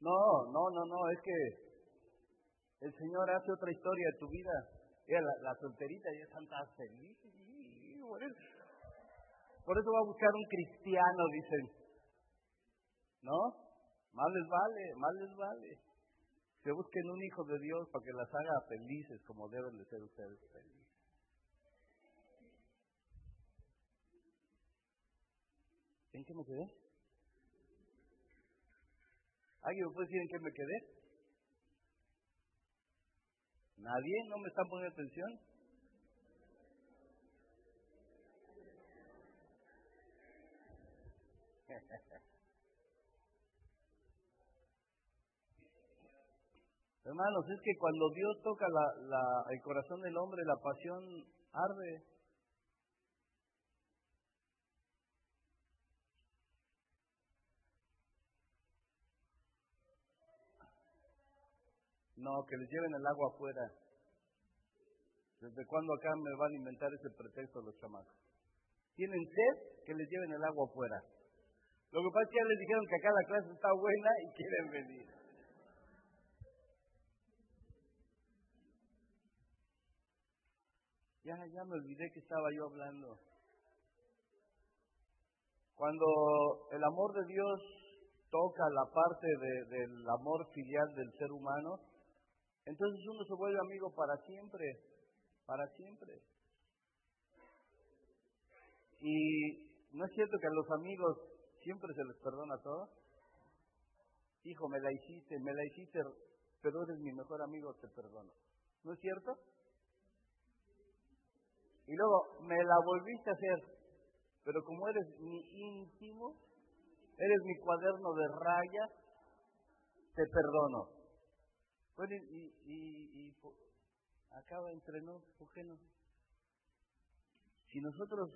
No, no, no, no, es que el Señor hace otra historia de tu vida. Mira, la, solterita ya están tan feliz. Por eso va a buscar un cristiano, dicen. ¿No? Más les vale, más les vale. Que busquen un hijo de Dios para que las haga felices como deben de ser ustedes felices. ¿En qué me quedé? ¿Alguien me puede decir en qué me quedé? ¿Nadie? ¿No me están poniendo atención? Hermanos, es que cuando Dios toca el corazón del hombre, la pasión arde. No, que les lleven el agua afuera. ¿Desde cuándo acá me van a inventar ese pretexto los chamacos? Tienen sed, que les lleven el agua afuera. Lo que pasa es que ya les dijeron que acá la clase está buena y quieren venir. Ya, ya me olvidé que estaba yo hablando. Cuando el amor de Dios toca la parte del amor filial del ser humano, entonces uno se vuelve amigo para siempre, para siempre. Y no es cierto que a los amigos siempre se les perdona todo. Hijo, me la hiciste, me la hiciste, pero eres mi mejor amigo, te perdono. ¿No es cierto? Y luego, me la volviste a hacer, pero como eres mi íntimo, eres mi cuaderno de raya, te perdono. Bueno, y, y, acaba entre nosotros, ¿por qué no? Si nosotros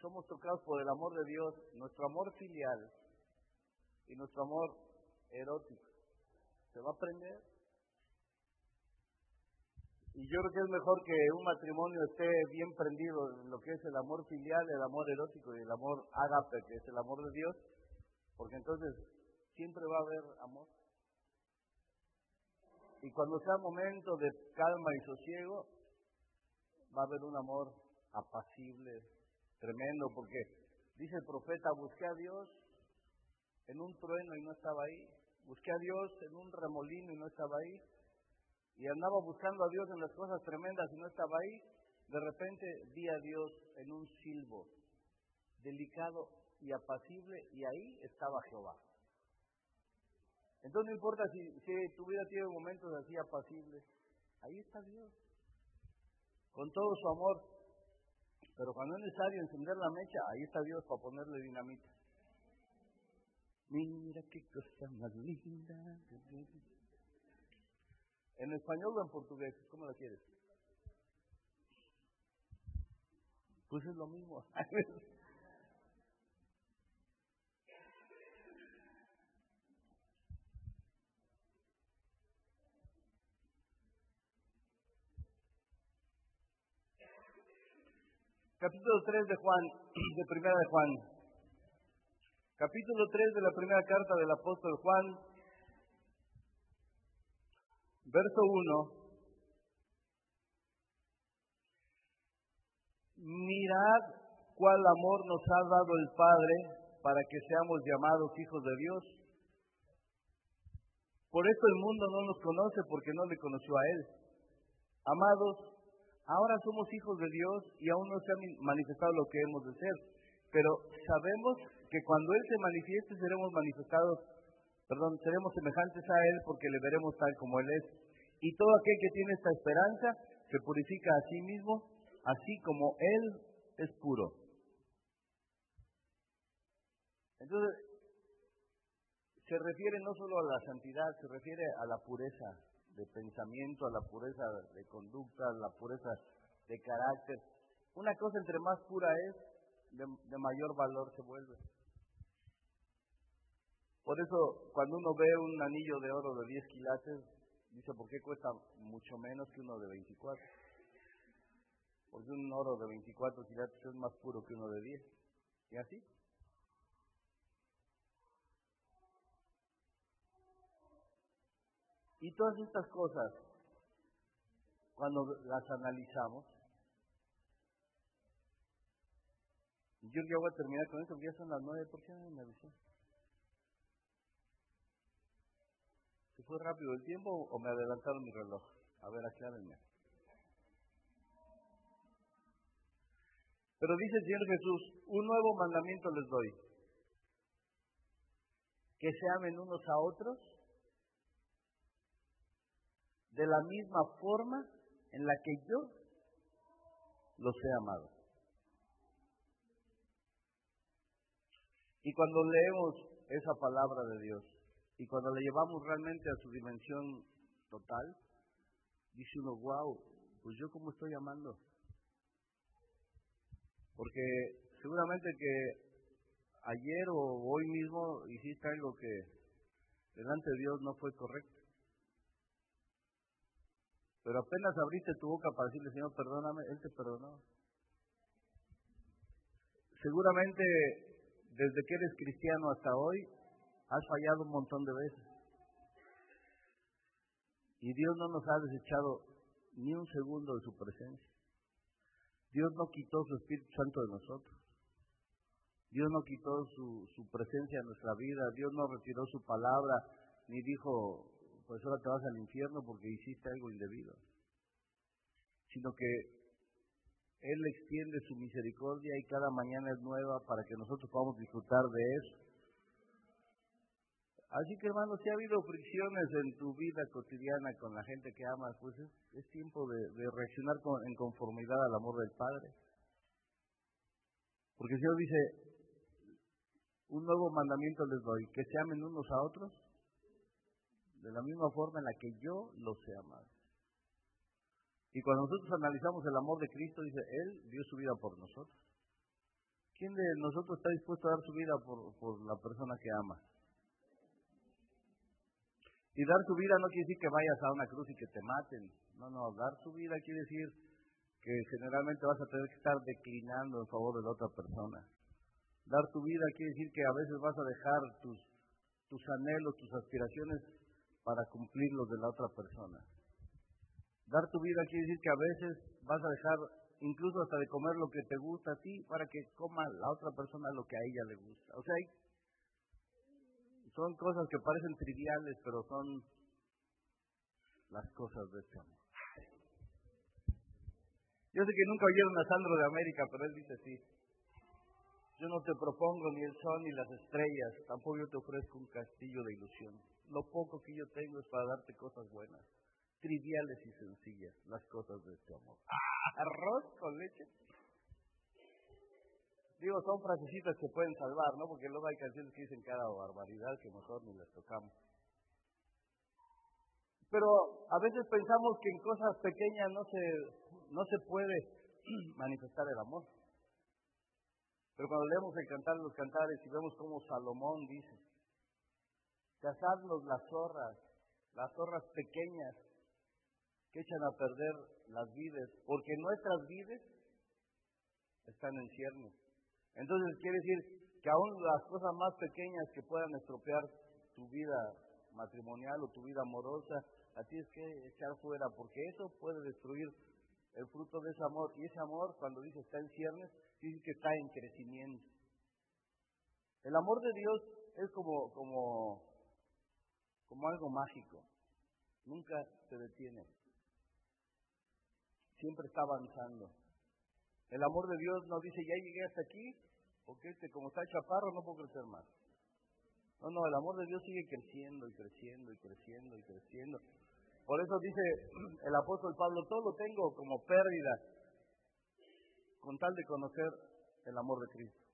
somos tocados por el amor de Dios, nuestro amor filial y nuestro amor erótico, ¿se va a aprender? Y yo creo que es mejor que un matrimonio esté bien prendido en lo que es el amor filial, el amor erótico y el amor ágape, que es el amor de Dios, porque entonces siempre va a haber amor. Y cuando sea momento de calma y sosiego, va a haber un amor apacible, tremendo, porque dice el profeta, busqué a Dios en un trueno y no estaba ahí, busqué a Dios en un remolino y no estaba ahí, y andaba buscando a Dios en las cosas tremendas y no estaba ahí, de repente vi a Dios en un silbo, delicado y apacible, y ahí estaba Jehová. Entonces no importa si, tu vida tiene momentos así apacibles, ahí está Dios, con todo su amor. Pero cuando es necesario encender la mecha, ahí está Dios para ponerle dinamita. Mira qué cosa más linda. ¿En español o en portugués? ¿Cómo la quieres? Pues es lo mismo. Capítulo 3 de Juan, de primera de Juan. Capítulo 3 de la primera carta del apóstol Juan, verso 1. Mirad cuál amor nos ha dado el Padre para que seamos llamados hijos de Dios. Por eso el mundo no nos conoce porque no le conoció a Él. Amados, ahora somos hijos de Dios y aún no se ha manifestado lo que hemos de ser. Pero sabemos que cuando Él se manifieste seremos manifestados perdón, seremos semejantes a Él porque le veremos tal como Él es. Y todo aquel que tiene esta esperanza se purifica a sí mismo, así como Él es puro. Entonces, se refiere no solo a la santidad, se refiere a la pureza de pensamiento, a la pureza de conducta, a la pureza de carácter. Una cosa entre más pura es, de mayor valor se vuelve. Por eso, cuando uno ve un anillo de oro de 10 quilates, dice, ¿por qué cuesta mucho menos que uno de 24? Porque un oro de 24 quilates es más puro que uno de 10. ¿Y así? Y todas estas cosas, cuando las analizamos, yo ya voy a terminar con esto, porque ya son las nueve, ¿por qué no me avisó? fue rápido el tiempo o me adelantaron mi reloj? A ver, aclárenme. Pero dice el Señor Jesús, un nuevo mandamiento les doy. Que se amen unos a otros de la misma forma en la que yo los he amado. Y cuando leemos esa palabra de Dios, y cuando la llevamos realmente a su dimensión total, dice uno, wow, pues yo cómo estoy amando. Porque seguramente que ayer o hoy mismo hiciste algo que delante de Dios no fue correcto. Pero apenas abriste tu boca para decirle, Señor, perdóname, Él te perdonó. Seguramente desde que eres cristiano hasta hoy, Has fallado un montón de veces. Y Dios no nos ha desechado ni un segundo de su presencia. Dios no quitó su Espíritu Santo de nosotros. Dios no quitó su, presencia en nuestra vida. Dios no retiró su palabra ni dijo, pues ahora te vas al infierno porque hiciste algo indebido. Sino que Él extiende su misericordia y cada mañana es nueva para que nosotros podamos disfrutar de eso. Así que hermano, si ha habido fricciones en tu vida cotidiana con la gente que amas, pues es, tiempo de, reaccionar en conformidad al amor del Padre. Porque el Señor dice, un nuevo mandamiento les doy, que se amen unos a otros de la misma forma en la que yo los he amado. Y cuando nosotros analizamos el amor de Cristo, dice, Él dio su vida por nosotros. ¿Quién de nosotros está dispuesto a dar su vida por, por la persona que ama? Y dar su vida no quiere decir que vayas a una cruz y que te maten. No, no, dar su vida quiere decir que generalmente vas a tener que estar declinando en favor de la otra persona. Dar tu vida quiere decir que a veces vas a dejar tus, tus anhelos, tus aspiraciones para cumplir los de la otra persona. Dar tu vida quiere decir que a veces vas a dejar incluso hasta de comer lo que te gusta a ti para que coma la otra persona lo que a ella le gusta. O sea, son cosas que parecen triviales, pero son las cosas de este amor. Yo sé que nunca oyeron a Sandro de América, pero él dice sí. Yo no te propongo ni el sol ni las estrellas, tampoco yo te ofrezco un castillo de ilusión. Lo poco que yo tengo es para darte cosas buenas triviales y sencillas las cosas de este amor. Arroz con leche. Digo, son frasecitas que pueden salvar, ¿no? Porque luego hay canciones que dicen cada barbaridad que mejor ni les tocamos. Pero a veces pensamos que en cosas pequeñas no se, no se puede manifestar el amor. Pero cuando leemos el cantar de los cantares y vemos como Salomón dice, cazadnos las zorras, las zorras pequeñas que echan a perder las vides, porque nuestras vides están en ciernes. Entonces quiere decir que aún las cosas más pequeñas que puedan estropear tu vida matrimonial o tu vida amorosa, a ti es que echar fuera, porque eso puede destruir el fruto de ese amor. Y ese amor, cuando dice está en ciernes, dice que está en crecimiento. El amor de Dios es como, como, como algo mágico. Nunca se detiene siempre está avanzando. El amor de Dios nos dice, ya llegué hasta aquí, porque este, como está chaparro, no puedo crecer más. No, no, el amor de Dios sigue creciendo y creciendo y creciendo y creciendo. Por eso dice el apóstol Pablo, todo lo tengo como pérdida, con tal de conocer el amor de Cristo.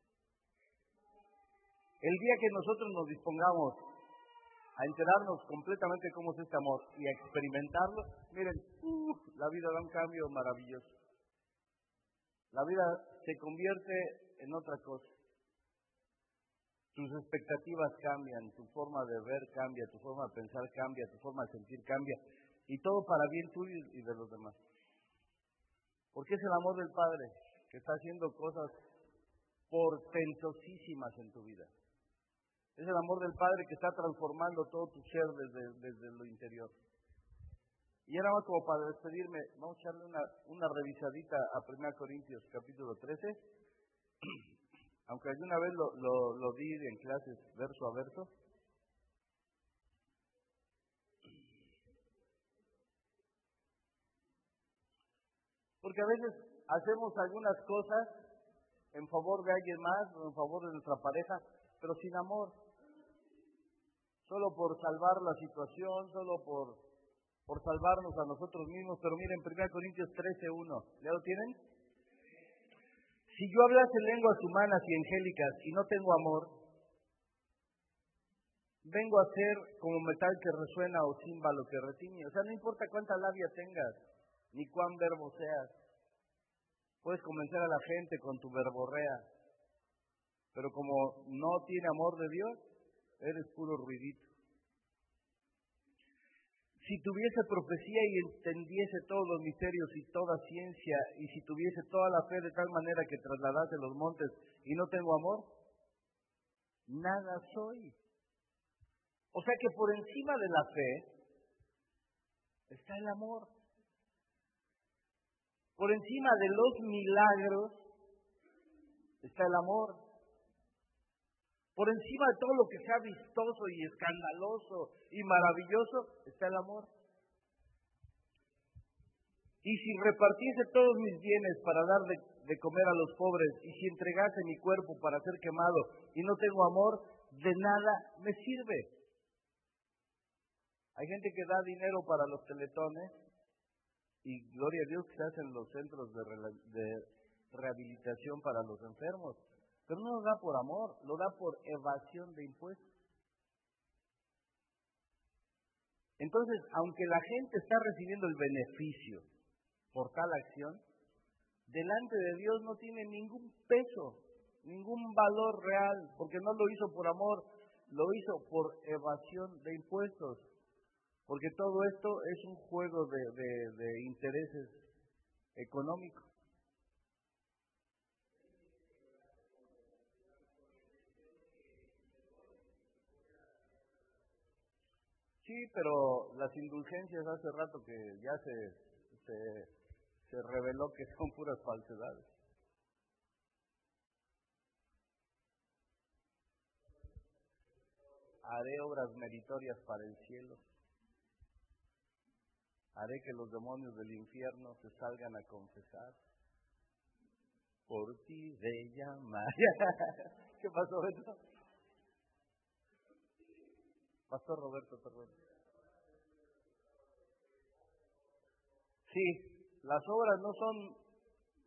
El día que nosotros nos dispongamos a enterarnos completamente cómo es este amor y a experimentarlo, miren, la vida da un cambio maravilloso. La vida se convierte en otra cosa. Tus expectativas cambian, tu forma de ver cambia, tu forma de pensar cambia, tu forma de sentir cambia, y todo para bien tuyo y de los demás. Porque es el amor del Padre que está haciendo cosas portentosísimas en tu vida. Es el amor del Padre que está transformando todo tu ser desde, desde lo interior. Y ahora más como para despedirme, vamos a echarle una, una revisadita a 1 Corintios capítulo 13. Aunque alguna vez lo, lo, lo di en clases verso a verso. Porque a veces hacemos algunas cosas en favor de alguien más o en favor de nuestra pareja, pero sin amor solo por salvar la situación, solo por, por salvarnos a nosotros mismos. Pero miren, 1 Corintios 13.1, ¿ya lo tienen? Si yo hablase lenguas humanas y angélicas y no tengo amor, vengo a ser como metal que resuena o címbalo que retiñe. O sea, no importa cuánta labia tengas, ni cuán verbo seas. Puedes convencer a la gente con tu verborrea, pero como no tiene amor de Dios, eres puro ruidito. Si tuviese profecía y entendiese todos los misterios y toda ciencia, y si tuviese toda la fe de tal manera que trasladase los montes y no tengo amor, nada soy. O sea que por encima de la fe está el amor. Por encima de los milagros está el amor. Por encima de todo lo que sea vistoso y escandaloso y maravilloso está el amor. Y si repartiese todos mis bienes para dar de, comer a los pobres, y si entregase mi cuerpo para ser quemado, y no tengo amor, de nada me sirve. Hay gente que da dinero para los teletones, y gloria a Dios que se hacen los centros de, de rehabilitación para los enfermos, pero no lo da por amor, lo da por evasión de impuestos. Entonces, aunque la gente está recibiendo el beneficio por tal acción, delante de Dios no tiene ningún peso, ningún valor real, porque no lo hizo por amor, lo hizo por evasión de impuestos, porque todo esto es un juego de, de intereses económicos. Sí, pero las indulgencias hace rato que ya se, se, reveló que son puras falsedades. Haré obras meritorias para el cielo. Haré que los demonios del infierno se salgan a confesar. Por ti, bella María. ¿Qué pasó, eso? Pastor Roberto, perdón. Sí, las obras no son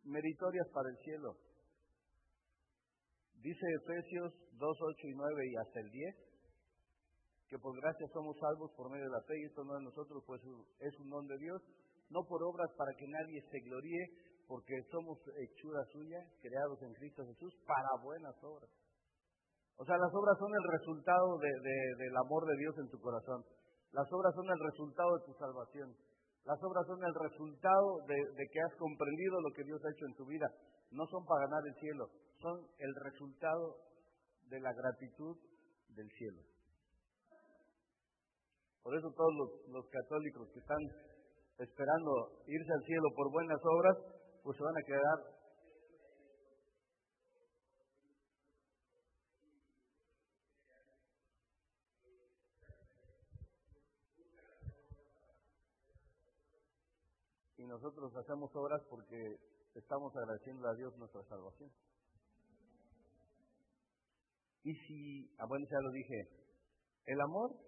meritorias para el cielo. Dice Efesios 2, 8 y 9 y hasta el 10, que por gracia somos salvos por medio de la fe y esto no es nosotros, pues es un don de Dios, no por obras para que nadie se gloríe, porque somos hechura suya, creados en Cristo Jesús, para buenas obras o sea, las obras son el resultado de, del amor de Dios en tu corazón. Las obras son el resultado de tu salvación. Las obras son el resultado de, de, que has comprendido lo que Dios ha hecho en tu vida. No son para ganar el cielo, son el resultado de la gratitud del cielo. Por eso todos los, católicos que están esperando irse al cielo por buenas obras, pues se van a quedar nosotros hacemos obras porque estamos agradeciendo a Dios nuestra salvación. Y si, ah, bueno, ya lo dije, el amor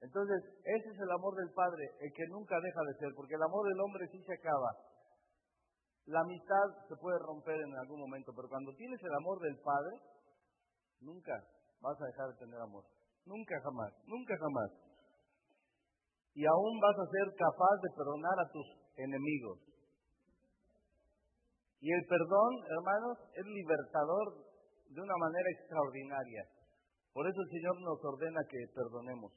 Entonces, ese es el amor del Padre, el que nunca deja de ser, porque el amor del hombre sí se acaba. La amistad se puede romper en algún momento, pero cuando tienes el amor del Padre, nunca vas a dejar de tener amor. Nunca jamás, nunca jamás. Y aún vas a ser capaz de perdonar a tus enemigos. Y el perdón, hermanos, es libertador de una manera extraordinaria. Por eso el Señor nos ordena que perdonemos.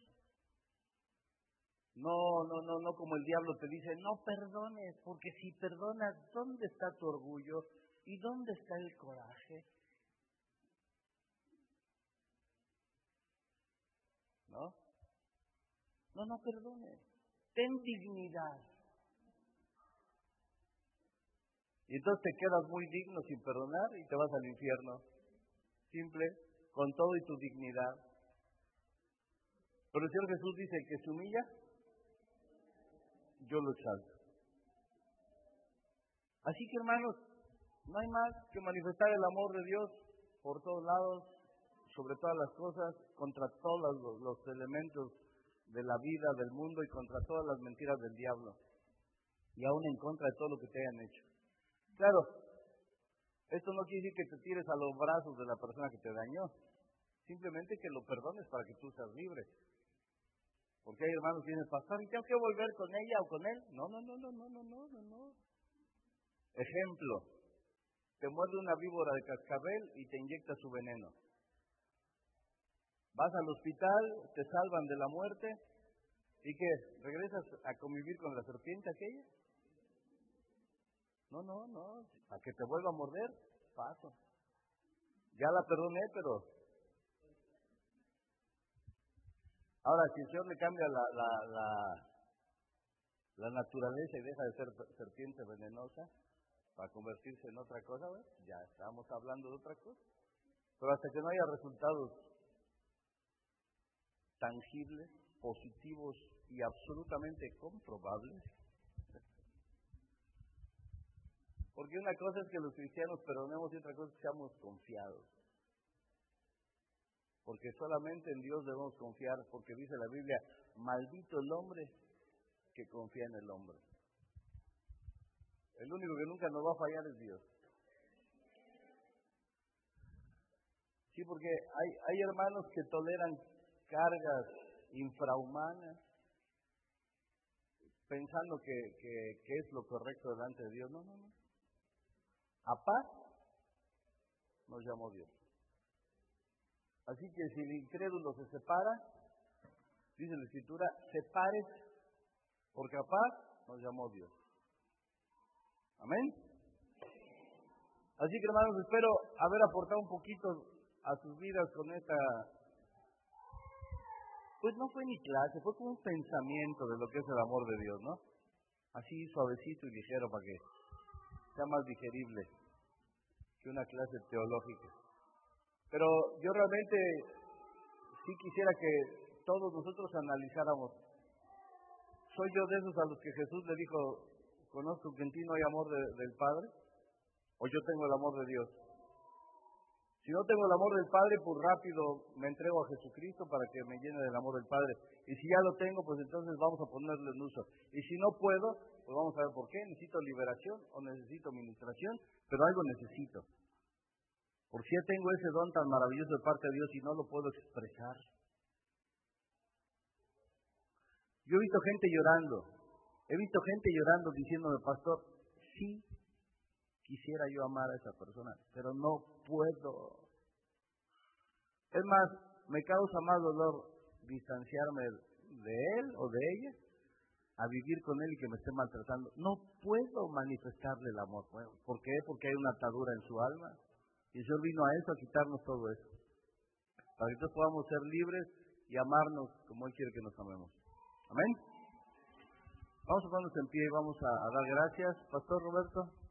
No, no, no, no como el diablo te dice, no perdones, porque si perdonas, ¿dónde está tu orgullo? ¿Y dónde está el coraje? ¿No? No, no perdones. Ten dignidad. Y entonces te quedas muy digno sin perdonar y te vas al infierno. Simple, con todo y tu dignidad. Pero el Señor Jesús dice que se humilla, yo lo exalto. Así que hermanos, no hay más que manifestar el amor de Dios por todos lados, sobre todas las cosas, contra todos los, los elementos de la vida, del mundo y contra todas las mentiras del diablo. Y aún en contra de todo lo que te hayan hecho. Claro, esto no quiere decir que te tires a los brazos de la persona que te dañó. Simplemente que lo perdones para que tú seas libre. Porque hay hermanos que dicen, pastor, ¿y tengo que volver con ella o con él? No, no, no, no, no, no, no, no, no. Ejemplo, te muerde una víbora de cascabel y te inyecta su veneno. Vas al hospital, te salvan de la muerte y que regresas a convivir con la serpiente aquella. No, no, no. A que te vuelva a morder, paso. Ya la perdoné, pero... Ahora, si el Señor le cambia la, naturaleza y deja de ser serpiente venenosa para convertirse en otra cosa, ya estamos hablando de otra cosa. Pero hasta que no haya resultados tangibles, positivos y absolutamente comprobables, Porque una cosa es que los cristianos perdonemos y otra cosa es que seamos confiados. Porque solamente en Dios debemos confiar, porque dice la Biblia, maldito el hombre que confía en el hombre. El único que nunca nos va a fallar es Dios. Sí, porque hay, hermanos que toleran cargas infrahumanas, pensando que, que es lo correcto delante de Dios. No, no, no. A paz nos llamó Dios. Así que si el incrédulo se separa, dice la Escritura, separes, porque a nos llamó Dios. Amén. Así que hermanos, espero haber aportado un poquito a sus vidas con esta... Pues no fue ni clase, fue como un pensamiento de lo que es el amor de Dios, ¿no? Así suavecito y ligero para que sea más digerible que una clase teológica. Pero yo realmente sí quisiera que todos nosotros analizáramos. ¿Soy yo de esos a los que Jesús le dijo, conozco que en ti no hay amor del Padre? ¿O yo tengo el amor de Dios? Si no tengo el amor del Padre, pues rápido me entrego a Jesucristo para que me llene del amor del Padre. Y si ya lo tengo, pues entonces vamos a ponerlo en uso. Y si no puedo, pues vamos a ver por qué. Necesito liberación o necesito administración, pero algo necesito. Porque ya tengo ese don tan maravilloso de parte de Dios y no lo puedo expresar. Yo he visto gente llorando. He visto gente llorando diciéndome, pastor, sí, quisiera yo amar a esa persona, pero no puedo. Es más, me causa más dolor distanciarme de él o de ella a vivir con él y que me esté maltratando. No puedo manifestarle el amor. ¿Por qué? Porque hay una atadura en su alma. Y el Señor vino a eso, a quitarnos todo eso. Para que todos podamos ser libres y amarnos como Él quiere que nos amemos. Amén. Vamos a ponernos en pie y vamos a dar gracias. Pastor Roberto.